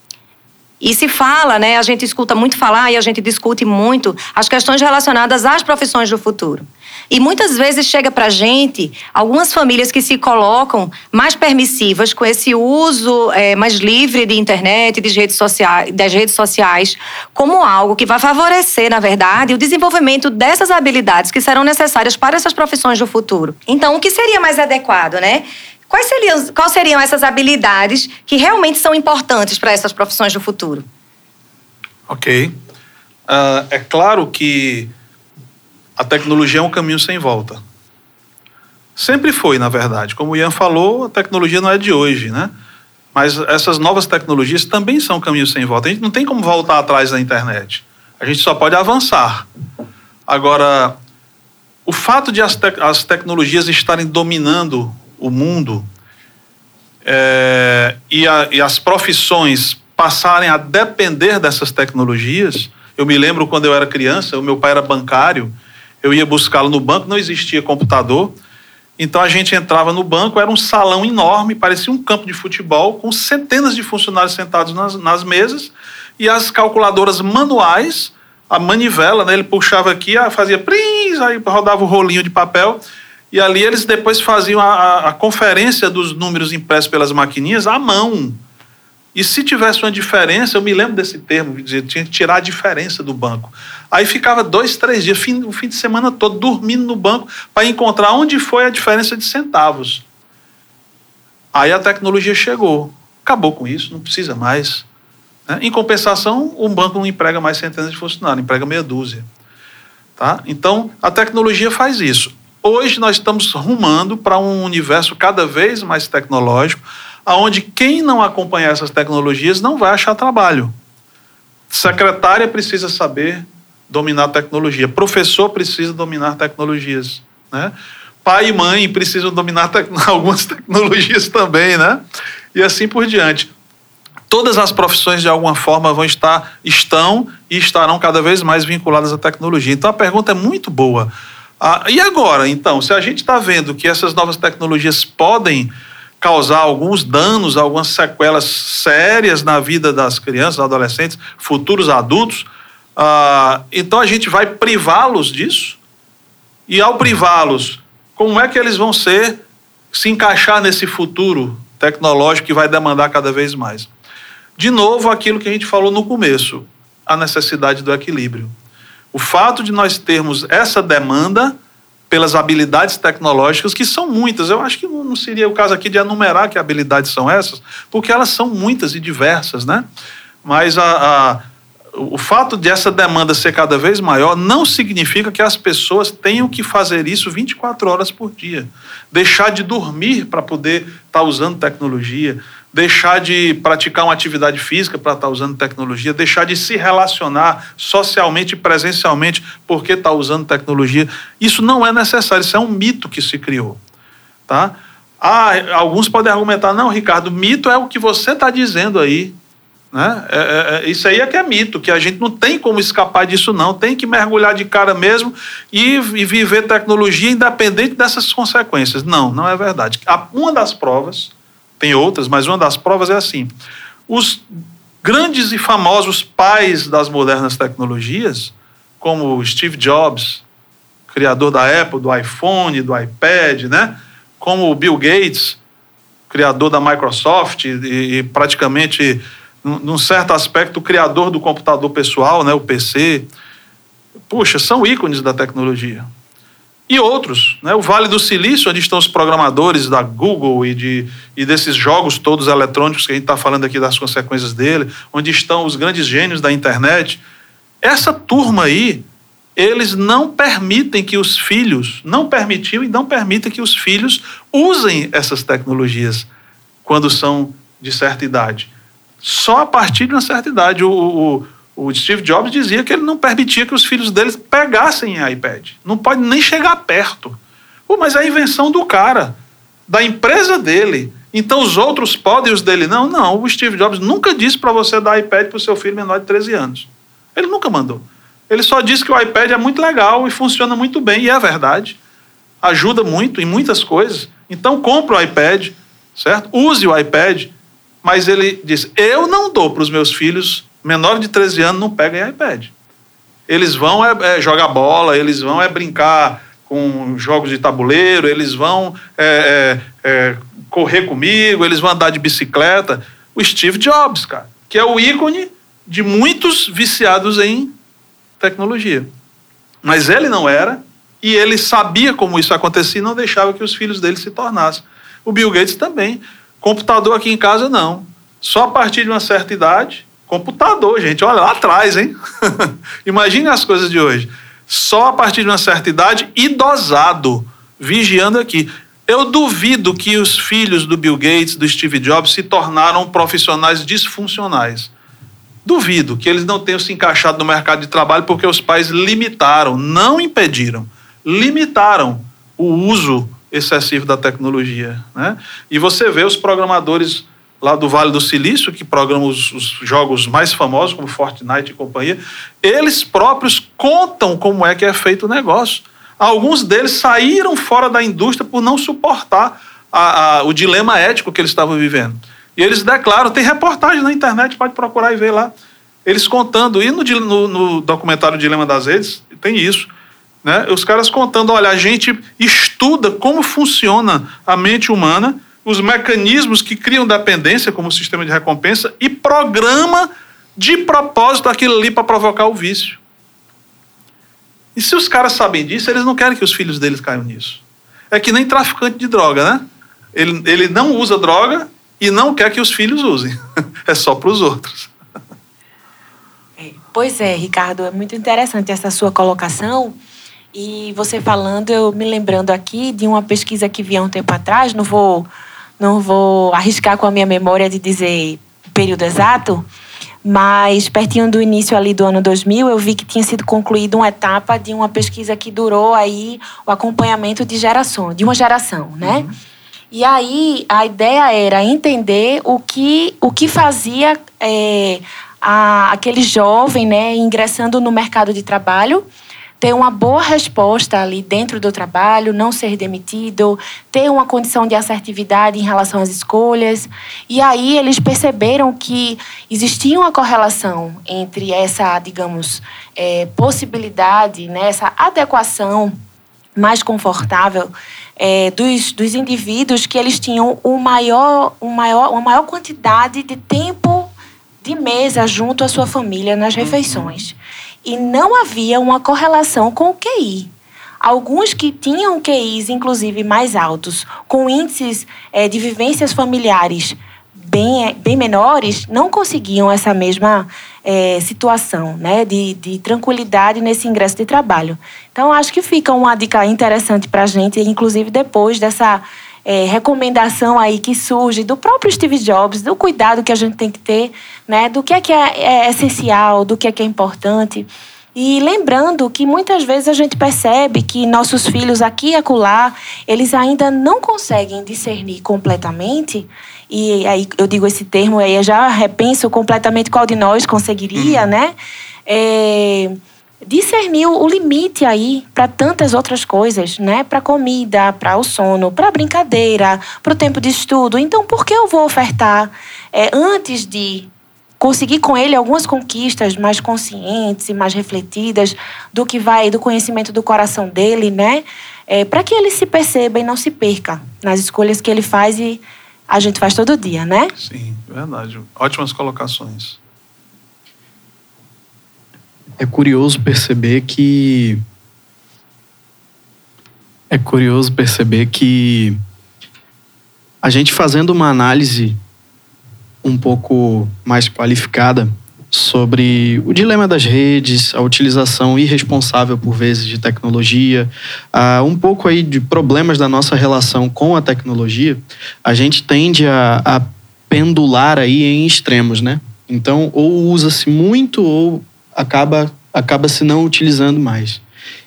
E se fala, né, a gente escuta muito falar e a gente discute muito as questões relacionadas às profissões do futuro. E muitas vezes chega para a gente algumas famílias que se colocam mais permissivas com esse uso é, mais livre de internet, de redes sociais, das redes sociais, como algo que vai favorecer, na verdade, o desenvolvimento dessas habilidades que serão necessárias para essas profissões do futuro. Então, o que seria mais adequado, né? Quais seriam, quais seriam essas habilidades que realmente são importantes para essas profissões do futuro? Ok. Uh, é claro que a tecnologia é um caminho sem volta. Sempre foi, na verdade. Como o Ian falou, a tecnologia não é de hoje, né? Mas essas novas tecnologias também são caminhos sem volta. A gente não tem como voltar atrás da internet. A gente só pode avançar. Agora, o fato de as, te as tecnologias estarem dominando o mundo é, e, a, e as profissões passarem a depender dessas tecnologias. Eu me lembro quando eu era criança, o meu pai era bancário eu ia buscá-lo no banco, não existia computador. Então a gente entrava no banco, era um salão enorme, parecia um campo de futebol, com centenas de funcionários sentados nas, nas mesas e as calculadoras manuais, a manivela, né, ele puxava aqui, fazia pris, aí rodava o rolinho de papel. E ali eles depois faziam a, a, conferência dos números impressos pelas maquininhas à mão. E se tivesse uma diferença, eu me lembro desse termo, tinha que tirar a diferença do banco. Aí ficava dois, três dias, fim, o fim de semana todo, dormindo no banco para encontrar onde foi a diferença de centavos. Aí a tecnologia chegou. Acabou com isso, não precisa mais. Né? Em compensação, um banco não emprega mais centenas de funcionários, emprega meia dúzia. Tá? Então, a tecnologia faz isso. Hoje nós estamos rumando para um universo cada vez mais tecnológico, aonde quem não acompanhar essas tecnologias não vai achar trabalho. Secretária precisa saber dominar tecnologia, professor precisa dominar tecnologias, né? Pai e mãe precisam dominar tec <laughs> algumas tecnologias também, né? E assim por diante. Todas as profissões de alguma forma vão estar, estão e estarão cada vez mais vinculadas à tecnologia. Então a pergunta é muito boa. Ah, e agora, então, se a gente está vendo que essas novas tecnologias podem causar alguns danos, algumas sequelas sérias na vida das crianças, adolescentes, futuros adultos. Ah, então a gente vai privá-los disso. E ao privá-los, como é que eles vão ser, se encaixar nesse futuro tecnológico que vai demandar cada vez mais? De novo, aquilo que a gente falou no começo, a necessidade do equilíbrio. O fato de nós termos essa demanda pelas habilidades tecnológicas, que são muitas. Eu acho que não seria o caso aqui de enumerar que habilidades são essas, porque elas são muitas e diversas, né? Mas a, a, o fato de essa demanda ser cada vez maior não significa que as pessoas tenham que fazer isso 24 horas por dia. Deixar de dormir para poder estar tá usando tecnologia, deixar de praticar uma atividade física para estar tá usando tecnologia, deixar de se relacionar socialmente e presencialmente porque está usando tecnologia. Isso não é necessário, isso é um mito que se criou. Tá? Ah, alguns podem argumentar, não, Ricardo, mito é o que você está dizendo aí. Né? É, é, é, isso aí é que é mito, que a gente não tem como escapar disso, não. Tem que mergulhar de cara mesmo e, e viver tecnologia independente dessas consequências. Não, não é verdade. Uma das provas tem outras, mas uma das provas é assim: os grandes e famosos pais das modernas tecnologias, como Steve Jobs, criador da Apple, do iPhone, do iPad, né? Como Bill Gates, criador da Microsoft e, e praticamente, num certo aspecto, o criador do computador pessoal, né? O PC. Puxa, são ícones da tecnologia e outros. Né? O Vale do Silício, onde estão os programadores da Google e, de, e desses jogos todos eletrônicos que a gente está falando aqui das consequências dele, onde estão os grandes gênios da internet. Essa turma aí, eles não permitem que os filhos, não permitiu e não permitem que os filhos usem essas tecnologias quando são de certa idade. Só a partir de uma certa idade. O, o, o Steve Jobs dizia que ele não permitia que os filhos deles pegassem iPad. Não pode nem chegar perto. Pô, mas é a invenção do cara, da empresa dele. Então os outros podem, os dele não? Não, o Steve Jobs nunca disse para você dar iPad para o seu filho menor de 13 anos. Ele nunca mandou. Ele só disse que o iPad é muito legal e funciona muito bem, e é verdade. Ajuda muito em muitas coisas. Então compre o iPad, certo? Use o iPad, mas ele disse: eu não dou para os meus filhos menores de 13 anos não peguem iPad. Eles vão é, é, jogar bola, eles vão é brincar com jogos de tabuleiro, eles vão é, é, é, correr comigo, eles vão andar de bicicleta. O Steve Jobs, cara, que é o ícone de muitos viciados em tecnologia. Mas ele não era, e ele sabia como isso acontecia e não deixava que os filhos dele se tornassem. O Bill Gates também. Computador aqui em casa, não. Só a partir de uma certa idade. Computador, gente, olha lá atrás, hein? <laughs> Imagine as coisas de hoje. Só a partir de uma certa idade e dosado, vigiando aqui. Eu duvido que os filhos do Bill Gates, do Steve Jobs, se tornaram profissionais disfuncionais. Duvido que eles não tenham se encaixado no mercado de trabalho porque os pais limitaram, não impediram, limitaram o uso excessivo da tecnologia. Né? E você vê os programadores lá do Vale do Silício, que programam os, os, jogos mais famosos, como Fortnite e companhia, eles próprios contam como é que é feito o negócio. Alguns deles saíram fora da indústria por não suportar a, a, o dilema ético que eles estavam vivendo. E eles declaram, tem reportagem na internet, pode procurar e ver lá. Eles contando, e no, no, no documentário Dilema das Redes, tem isso. Né? Os caras contando, olha, a gente estuda como funciona a mente humana os mecanismos que criam dependência, como o sistema de recompensa, e programa de propósito aquilo ali para provocar o vício. E se os caras sabem disso, eles não querem que os filhos deles caiam nisso. É que nem traficante de droga, né? Ele, ele não usa droga e não quer que os filhos usem. <laughs> É só para os outros. É, pois é, Ricardo, é muito interessante essa sua colocação. E você falando, eu me lembrando aqui de uma pesquisa que vi há um tempo atrás, não vou não vou arriscar com a minha memória de dizer período exato, mas pertinho do início ali do ano 2000, eu vi que tinha sido concluída uma etapa de uma pesquisa que durou aí o acompanhamento de gerações, de uma geração, né? Uhum. E aí a ideia era entender o que, o que fazia é, a, aquele jovem, né, ingressando no mercado de trabalho ter uma boa resposta ali dentro do trabalho, não ser demitido, ter uma condição de assertividade em relação às escolhas. E aí eles perceberam que existia uma correlação entre essa, digamos, é, possibilidade, né, essa adequação mais confortável é, dos, dos indivíduos que eles tinham um maior, um maior, uma maior quantidade de tempo de mesa junto à sua família nas refeições e não havia uma correlação com o QI. Alguns que tinham QIs, inclusive, mais altos, com índices é, de vivências familiares bem, bem menores, não conseguiam essa mesma é, situação né, de, de tranquilidade nesse ingresso de trabalho. Então, acho que fica uma dica interessante para a gente, inclusive depois dessa é, recomendação aí que surge do próprio Steve Jobs, do cuidado que a gente tem que ter, né, do que é que é, é essencial, do que é que é importante. E lembrando que muitas vezes a gente percebe que nossos filhos aqui e acolá, eles ainda não conseguem discernir completamente, e aí eu digo esse termo, aí eu já repenso completamente qual de nós conseguiria, uhum. né? É, discernir o limite aí para tantas outras coisas, né? Para comida, para o sono, para brincadeira, para o tempo de estudo. Então, por que eu vou ofertar é, antes de conseguir com ele algumas conquistas mais conscientes e mais refletidas do que vai do conhecimento do coração dele, né? É, para que ele se perceba e não se perca nas escolhas que ele faz e a gente faz todo dia, né? Sim, verdade. Ótimas colocações é curioso perceber que é curioso perceber que a gente fazendo uma análise um pouco mais qualificada sobre o dilema das redes, a utilização irresponsável por vezes de tecnologia, um pouco aí de problemas da nossa relação com a tecnologia, a gente tende a, a pendular aí em extremos, né? Então, ou usa-se muito ou acaba acaba se não utilizando mais.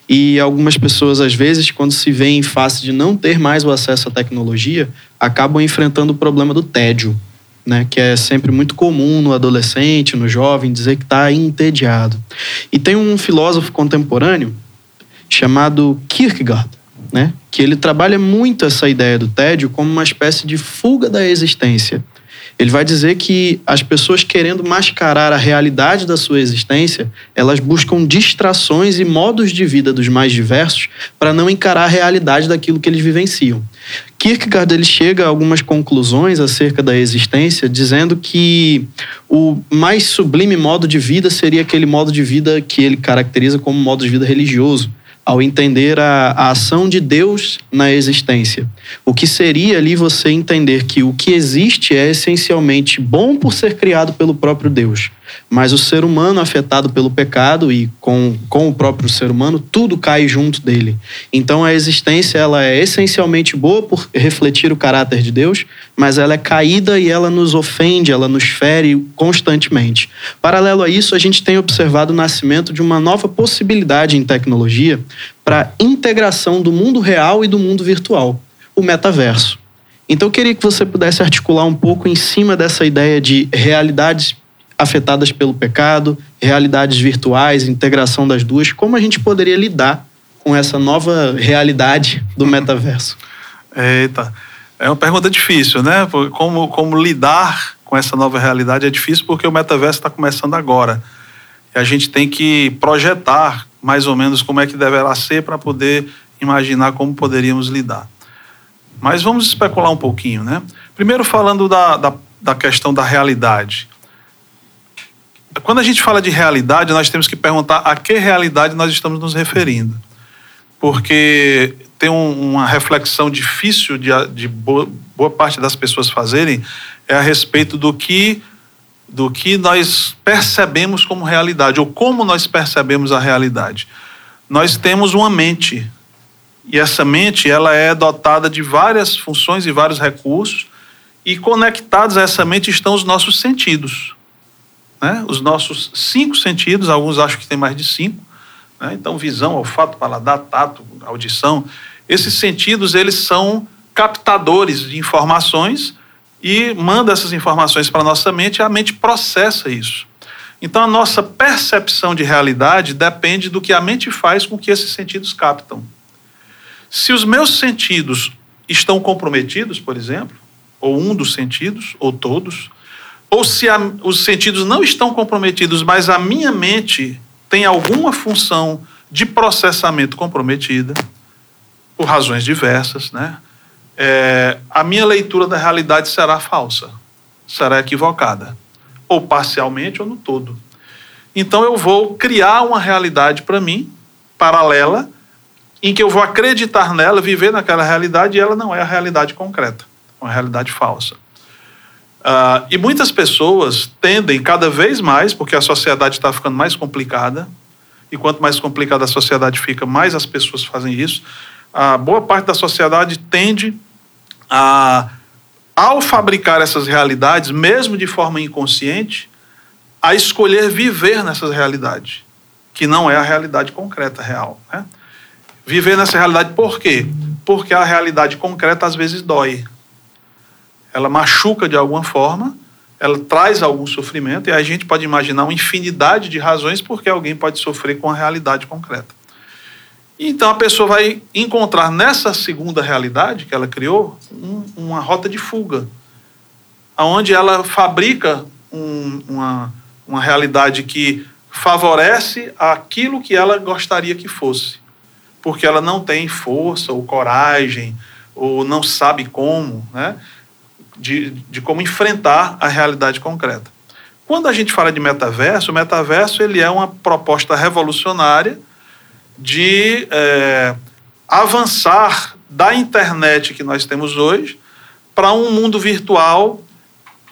E algumas pessoas, às vezes, quando se veem em face de não ter mais o acesso à tecnologia, acabam enfrentando o problema do tédio né, que é sempre muito comum no adolescente, no jovem, dizer que está entediado. E tem um filósofo contemporâneo chamado Kierkegaard, né, que ele trabalha muito essa ideia do tédio como uma espécie de fuga da existência. Ele vai dizer que as pessoas querendo mascarar a realidade da sua existência, elas buscam distrações e modos de vida dos mais diversos para não encarar a realidade daquilo que eles vivenciam. Kierkegaard ele chega a algumas conclusões acerca da existência, dizendo que o mais sublime modo de vida seria aquele modo de vida que ele caracteriza como modo de vida religioso ao entender a, a, ação de Deus na existência. O que seria ali você entender que o que existe é essencialmente bom por ser criado pelo próprio Deus, mas o ser humano afetado pelo pecado e com, com o próprio ser humano, tudo cai junto dele. Então a existência ela é essencialmente boa por refletir o caráter de Deus, mas ela é caída e ela nos ofende, ela nos fere constantemente. Paralelo a isso, a gente tem observado o nascimento de uma nova possibilidade em tecnologia para integração do mundo real e do mundo virtual, o metaverso. Então eu queria que você pudesse articular um pouco em cima dessa ideia de realidades afetadas pelo pecado, realidades virtuais, integração das duas, como a gente poderia lidar com essa nova realidade do <laughs> metaverso? Eita, é uma pergunta difícil, né? Como, como lidar com essa nova realidade é difícil porque o metaverso está começando agora. E a gente tem que projetar mais ou menos como é que deverá ser para poder imaginar como poderíamos lidar. Mas vamos especular um pouquinho, né? Primeiro falando da, da, da questão da realidade quando a gente fala de realidade, nós temos que perguntar a que realidade nós estamos nos referindo. Porque tem um, uma reflexão difícil de, de boa, boa, parte das pessoas fazerem é a respeito do que, do que nós percebemos como realidade, ou como nós percebemos a realidade. Nós temos uma mente, e essa mente ela é dotada de várias funções e vários recursos, e conectados a essa mente estão os nossos sentidos né? os nossos cinco sentidos, alguns acham que tem mais de cinco, né? então visão, olfato, paladar, tato, audição, esses sentidos eles são captadores de informações e manda essas informações para a nossa mente e a mente processa isso. Então a nossa percepção de realidade depende do que a mente faz com que esses sentidos captam. Se os meus sentidos estão comprometidos, por exemplo, ou um dos sentidos, ou todos, ou se a, os sentidos não estão comprometidos, mas a minha mente tem alguma função de processamento comprometida, por razões diversas, né? É, a minha leitura da realidade será falsa, será equivocada, ou parcialmente ou no todo. Então eu vou criar uma realidade para mim, paralela, em que eu vou acreditar nela, viver naquela realidade, e ela não é a realidade concreta, é uma realidade falsa. Uh, e muitas pessoas tendem cada vez mais, porque a sociedade está ficando mais complicada, e quanto mais complicada a sociedade fica, mais as pessoas fazem isso. A boa parte da sociedade tende a, ao fabricar essas realidades, mesmo de forma inconsciente, a escolher viver nessas realidades, que não é a realidade concreta, real. Né? Viver nessa realidade por quê? Porque a realidade concreta às vezes dói ela machuca de alguma forma, ela traz algum sofrimento, e a gente pode imaginar uma infinidade de razões porque alguém pode sofrer com a realidade concreta. Então a pessoa vai encontrar nessa segunda realidade que ela criou um, uma rota de fuga, onde ela fabrica um, uma, uma realidade que favorece aquilo que ela gostaria que fosse, porque ela não tem força ou coragem ou não sabe como, né? De, de como enfrentar a realidade concreta. Quando a gente fala de metaverso, o metaverso ele é uma proposta revolucionária de é, avançar da internet que nós temos hoje para um mundo virtual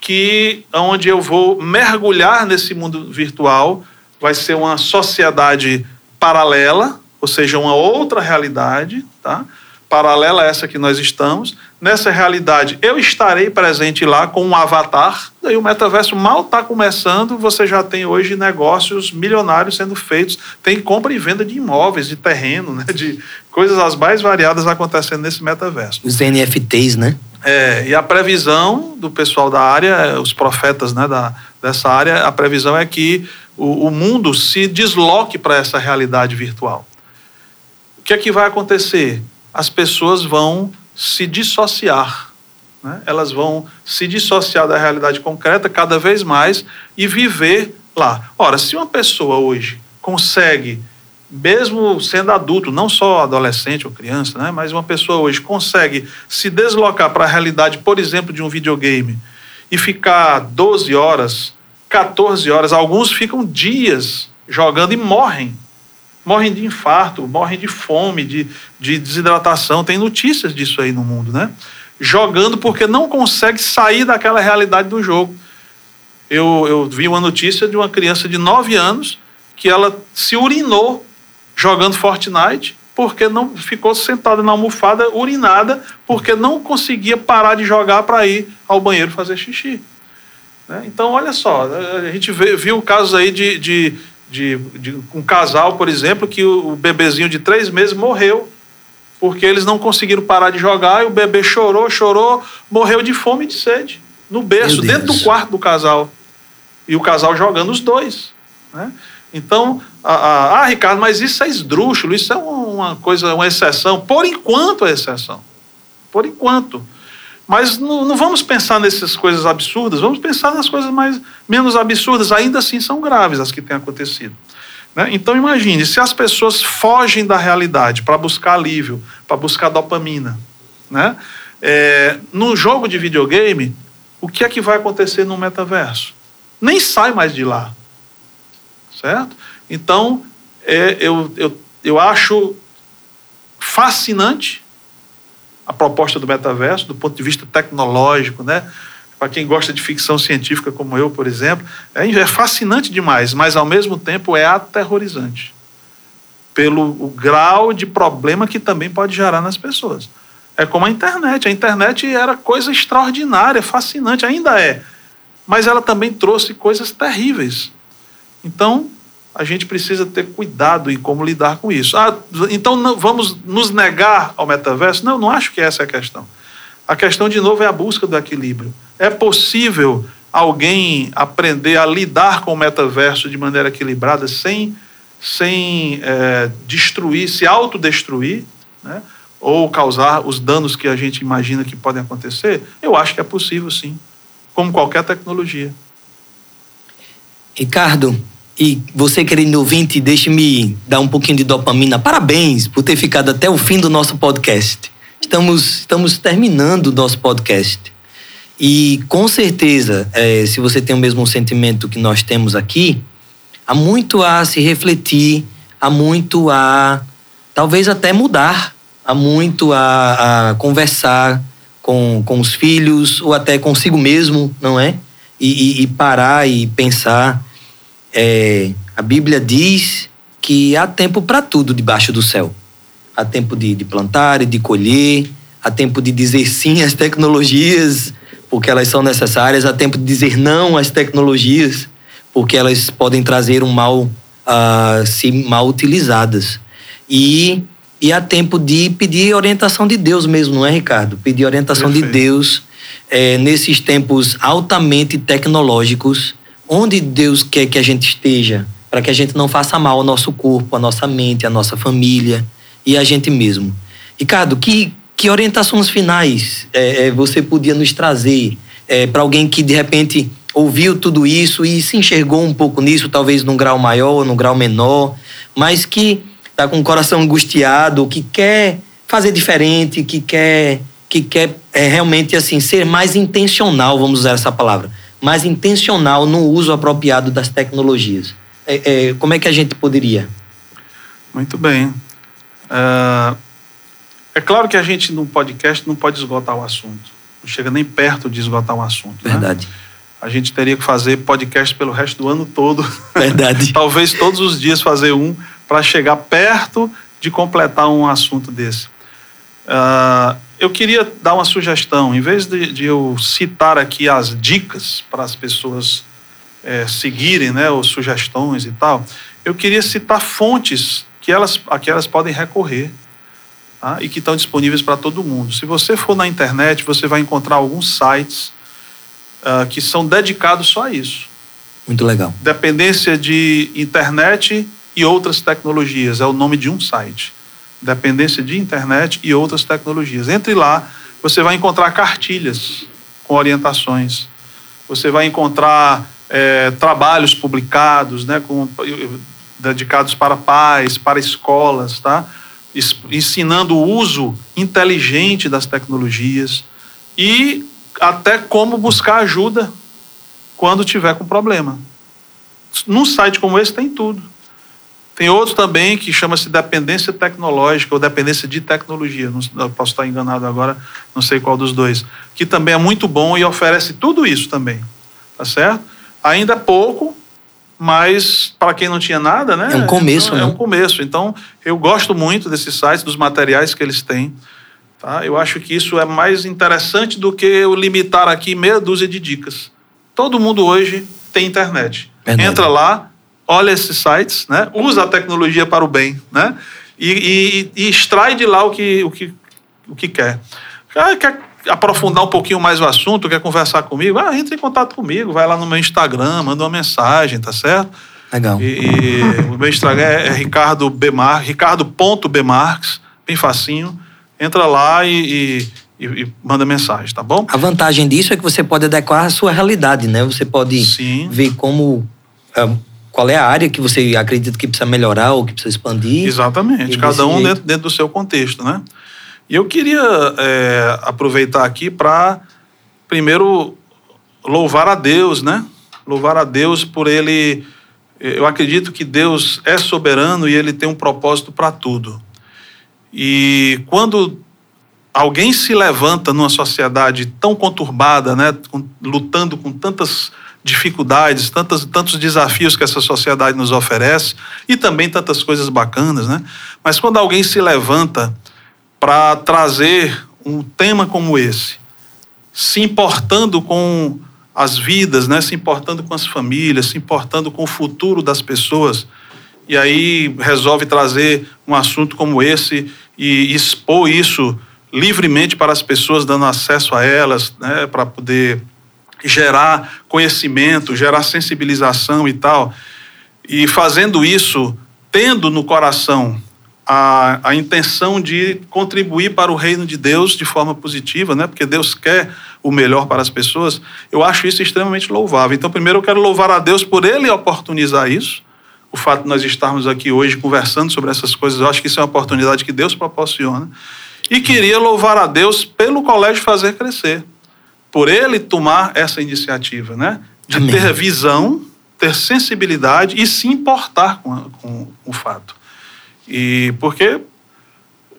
que onde eu vou mergulhar nesse mundo virtual vai ser uma sociedade paralela, ou seja, uma outra realidade, tá? paralela a essa que nós estamos. Nessa realidade, eu estarei presente lá com um avatar. Daí o metaverso mal está começando, você já tem hoje negócios milionários sendo feitos. Tem compra e venda de imóveis, de terreno, né? de coisas as mais variadas acontecendo nesse metaverso. Os NFTs, né? É, e a previsão do pessoal da área, os profetas né, da, dessa área, a previsão é que o, o mundo se desloque para essa realidade virtual. O que é que vai acontecer? As pessoas vão se dissociar. Né? Elas vão se dissociar da realidade concreta cada vez mais e viver lá. Ora, se uma pessoa hoje consegue, mesmo sendo adulto, não só adolescente ou criança, né? mas uma pessoa hoje consegue se deslocar para a realidade, por exemplo, de um videogame e ficar 12 horas 14 horas, alguns ficam dias jogando e morrem. Morrem de infarto, morrem de fome, de, de desidratação. Tem notícias disso aí no mundo, né? Jogando porque não consegue sair daquela realidade do jogo. Eu, eu vi uma notícia de uma criança de 9 anos que ela se urinou jogando Fortnite porque não ficou sentada na almofada urinada porque não conseguia parar de jogar para ir ao banheiro fazer xixi. Né? Então, olha só, a gente viu casos aí de, de, de, de um casal, por exemplo, que o, bebezinho de três meses morreu porque eles não conseguiram parar de jogar e o bebê chorou, chorou, morreu de fome e de sede no berço, dentro do quarto do casal. E o casal jogando os dois. Né? Então, ah, Ricardo, mas isso é esdrúxulo, isso é uma coisa, uma exceção. Por enquanto é exceção. Por enquanto. Mas não, não, vamos pensar nessas coisas absurdas, vamos pensar nas coisas mais menos absurdas. Ainda assim são graves as que têm acontecido. Né? Então imagine, se as pessoas fogem da realidade para buscar alívio, para buscar dopamina, né? É, no jogo de videogame, o que é que vai acontecer no metaverso? Nem sai mais de lá. Certo? Então, é, eu, eu, eu acho fascinante a proposta do metaverso, do ponto de vista tecnológico, né? Para quem gosta de ficção científica como eu, por exemplo, é, é fascinante demais, mas ao mesmo tempo é aterrorizante pelo o grau de problema que também pode gerar nas pessoas. É como a internet. A internet era coisa extraordinária, fascinante, ainda é. Mas ela também trouxe coisas terríveis. Então, a gente precisa ter cuidado em como lidar com isso. Ah, então não, vamos nos negar ao metaverso? Não, não acho que essa é a questão. A questão, de novo, é a busca do equilíbrio. É possível alguém aprender a lidar com o metaverso de maneira equilibrada sem, sem é, destruir, se autodestruir, né? ou causar os danos que a gente imagina que podem acontecer? Eu acho que é possível, sim, como qualquer tecnologia. Ricardo, e você, querido ouvinte, deixe-me dar um pouquinho de dopamina. Parabéns por ter ficado até o fim do nosso podcast. Estamos, estamos terminando o nosso podcast. E com certeza, é, se você tem o mesmo sentimento que nós temos aqui, há muito a se refletir, há muito a talvez até mudar, há muito a, a conversar com, com os filhos ou até consigo mesmo, não é? E, e, e parar e pensar é, a Bíblia diz que há tempo para tudo debaixo do céu. Há tempo de, de plantar e de colher, há tempo de dizer sim às tecnologias, porque elas são necessárias, há tempo de dizer não às tecnologias, porque elas podem trazer um mal uh, se mal utilizadas. E, e há tempo de pedir orientação de Deus mesmo, não é, Ricardo? Pedir orientação Perfeito. de Deus é, nesses tempos altamente tecnológicos onde Deus quer que a gente esteja, para que a gente não faça mal ao nosso corpo, à nossa mente, à nossa família e a gente mesmo. Ricardo, que, que orientações finais é, é você podia nos trazer é, para alguém que de repente ouviu tudo isso e se enxergou um pouco nisso, talvez num grau maior num grau menor, mas que está com o coração angustiado, que quer fazer diferente, que quer que quer é, realmente assim ser mais intencional, vamos usar essa palavra, mais intencional no uso apropriado das tecnologias. É, é, como é que a gente poderia? Muito bem. É, é claro que a gente no podcast não pode esgotar o assunto. Não chega nem perto de esgotar o assunto. Né? Verdade. Né? A gente teria que fazer podcast pelo resto do ano todo. Verdade. <laughs> Talvez todos os dias fazer um para chegar perto de completar um assunto desse. Uh, eu queria dar uma sugestão. Em vez de, de eu citar aqui as dicas para as pessoas é, seguirem, né, ou sugestões e tal, eu queria citar fontes que elas, a que elas podem recorrer tá? e que estão disponíveis para todo mundo. Se você for na internet, você vai encontrar alguns sites uh, que são dedicados só a isso. Muito legal. Dependência de internet e outras tecnologias é o nome de um site. Dependência de internet e outras tecnologias. Entre lá, você vai encontrar cartilhas com orientações. Você vai encontrar é, trabalhos publicados, né, com, dedicados para pais, para escolas, tá? ensinando o uso inteligente das tecnologias e até como buscar ajuda quando tiver com problema. Num site como esse tem tudo. Tem outro também que chama-se dependência tecnológica ou dependência de tecnologia. Não, posso estar enganado agora, não sei qual dos dois. Que também é muito bom e oferece tudo isso também. Tá certo? Ainda é pouco, mas para quem não tinha nada, né? É um começo, então, né? É um começo. Então, eu gosto muito desses sites, dos materiais que eles têm. Tá? Eu acho que isso é mais interessante do que eu limitar aqui meia dúzia de dicas. Todo mundo hoje tem internet. Verdade. Entra lá, olha esses sites, né? usa a tecnologia para o bem, né? E, e, e extrai de lá o que, o que, o que quer. Ah, quer aprofundar um pouquinho mais o assunto, quer conversar comigo, ah, entra em contato comigo, vai lá no meu Instagram, manda uma mensagem, tá certo? Legal. E, e o meu Instagram é, é Ricardo Bemar, ricardo.bmarques, bem facinho. Entra lá e, e, e, manda mensagem, tá bom? A vantagem disso é que você pode adequar a sua realidade, né? Você pode Sim. ver como. Qual é a área que você acredita que precisa melhorar ou que precisa expandir. Exatamente, cada um dentro, dentro do seu contexto, né? E eu queria é, aproveitar aqui para, primeiro, louvar a Deus, né? Louvar a Deus por Ele. Eu acredito que Deus é soberano e Ele tem um propósito para tudo. E quando alguém se levanta numa sociedade tão conturbada, né, lutando com tantas dificuldades, tantas, tantos desafios que essa sociedade nos oferece e também tantas coisas bacanas, né? Mas quando alguém se levanta para trazer um tema como esse, se importando com as vidas, né? se importando com as famílias, se importando com o futuro das pessoas, e aí resolve trazer um assunto como esse e expor isso livremente para as pessoas, dando acesso a elas, né? para poder gerar conhecimento, gerar sensibilização e tal. E fazendo isso, tendo no coração a, a intenção de contribuir para o reino de Deus de forma positiva, né? porque Deus quer o melhor para as pessoas, eu acho isso extremamente louvável. Então, primeiro, eu quero louvar a Deus por Ele oportunizar isso. O fato de nós estarmos aqui hoje conversando sobre essas coisas, eu acho que isso é uma oportunidade que Deus proporciona. E queria louvar a Deus pelo colégio fazer crescer, por ele tomar essa iniciativa, né? De Amém. ter visão, ter sensibilidade e se importar com, com, com o fato. E porque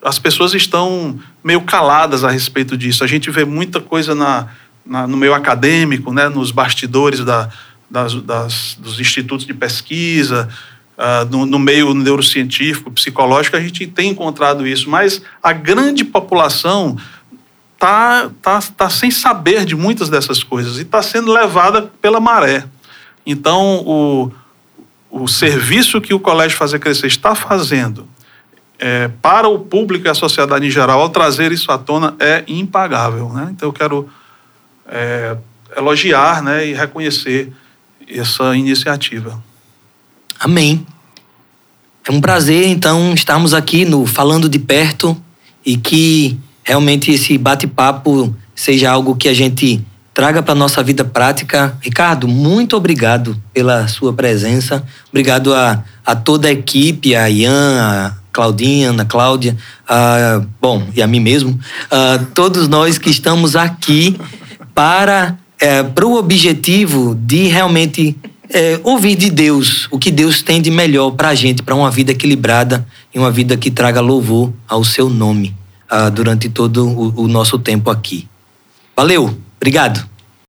as pessoas estão meio caladas a respeito disso. A gente vê muita coisa na, na no meio acadêmico, né, nos bastidores da, das, das, dos institutos de pesquisa, uh, no, no, meio neurocientífico, psicológico, a gente tem encontrado isso. Mas a grande população está tá, tá sem saber de muitas dessas coisas e está sendo levada pela maré. Então, o, o serviço que o Colégio Fazer Crescer está fazendo é, para o público e a sociedade em geral, ao trazer isso à tona, é impagável. Né? Então eu quero é, elogiar né, e reconhecer essa iniciativa. Amém. É um prazer, então, estarmos aqui no Falando de Perto e que realmente esse bate-papo seja algo que a gente traga para a nossa vida prática. Ricardo, muito obrigado pela sua presença. Obrigado a, a toda a equipe, a Ian, a Claudinha, Ana Cláudia, uh, bom, e a mim mesmo, uh, todos nós que estamos aqui para, uh, para o objetivo de realmente eh, ouvir de Deus o que Deus tem de melhor para a gente, para uma vida equilibrada e uma vida que traga louvor ao seu nome ah, durante todo o, o nosso tempo aqui. Valeu! Obrigado.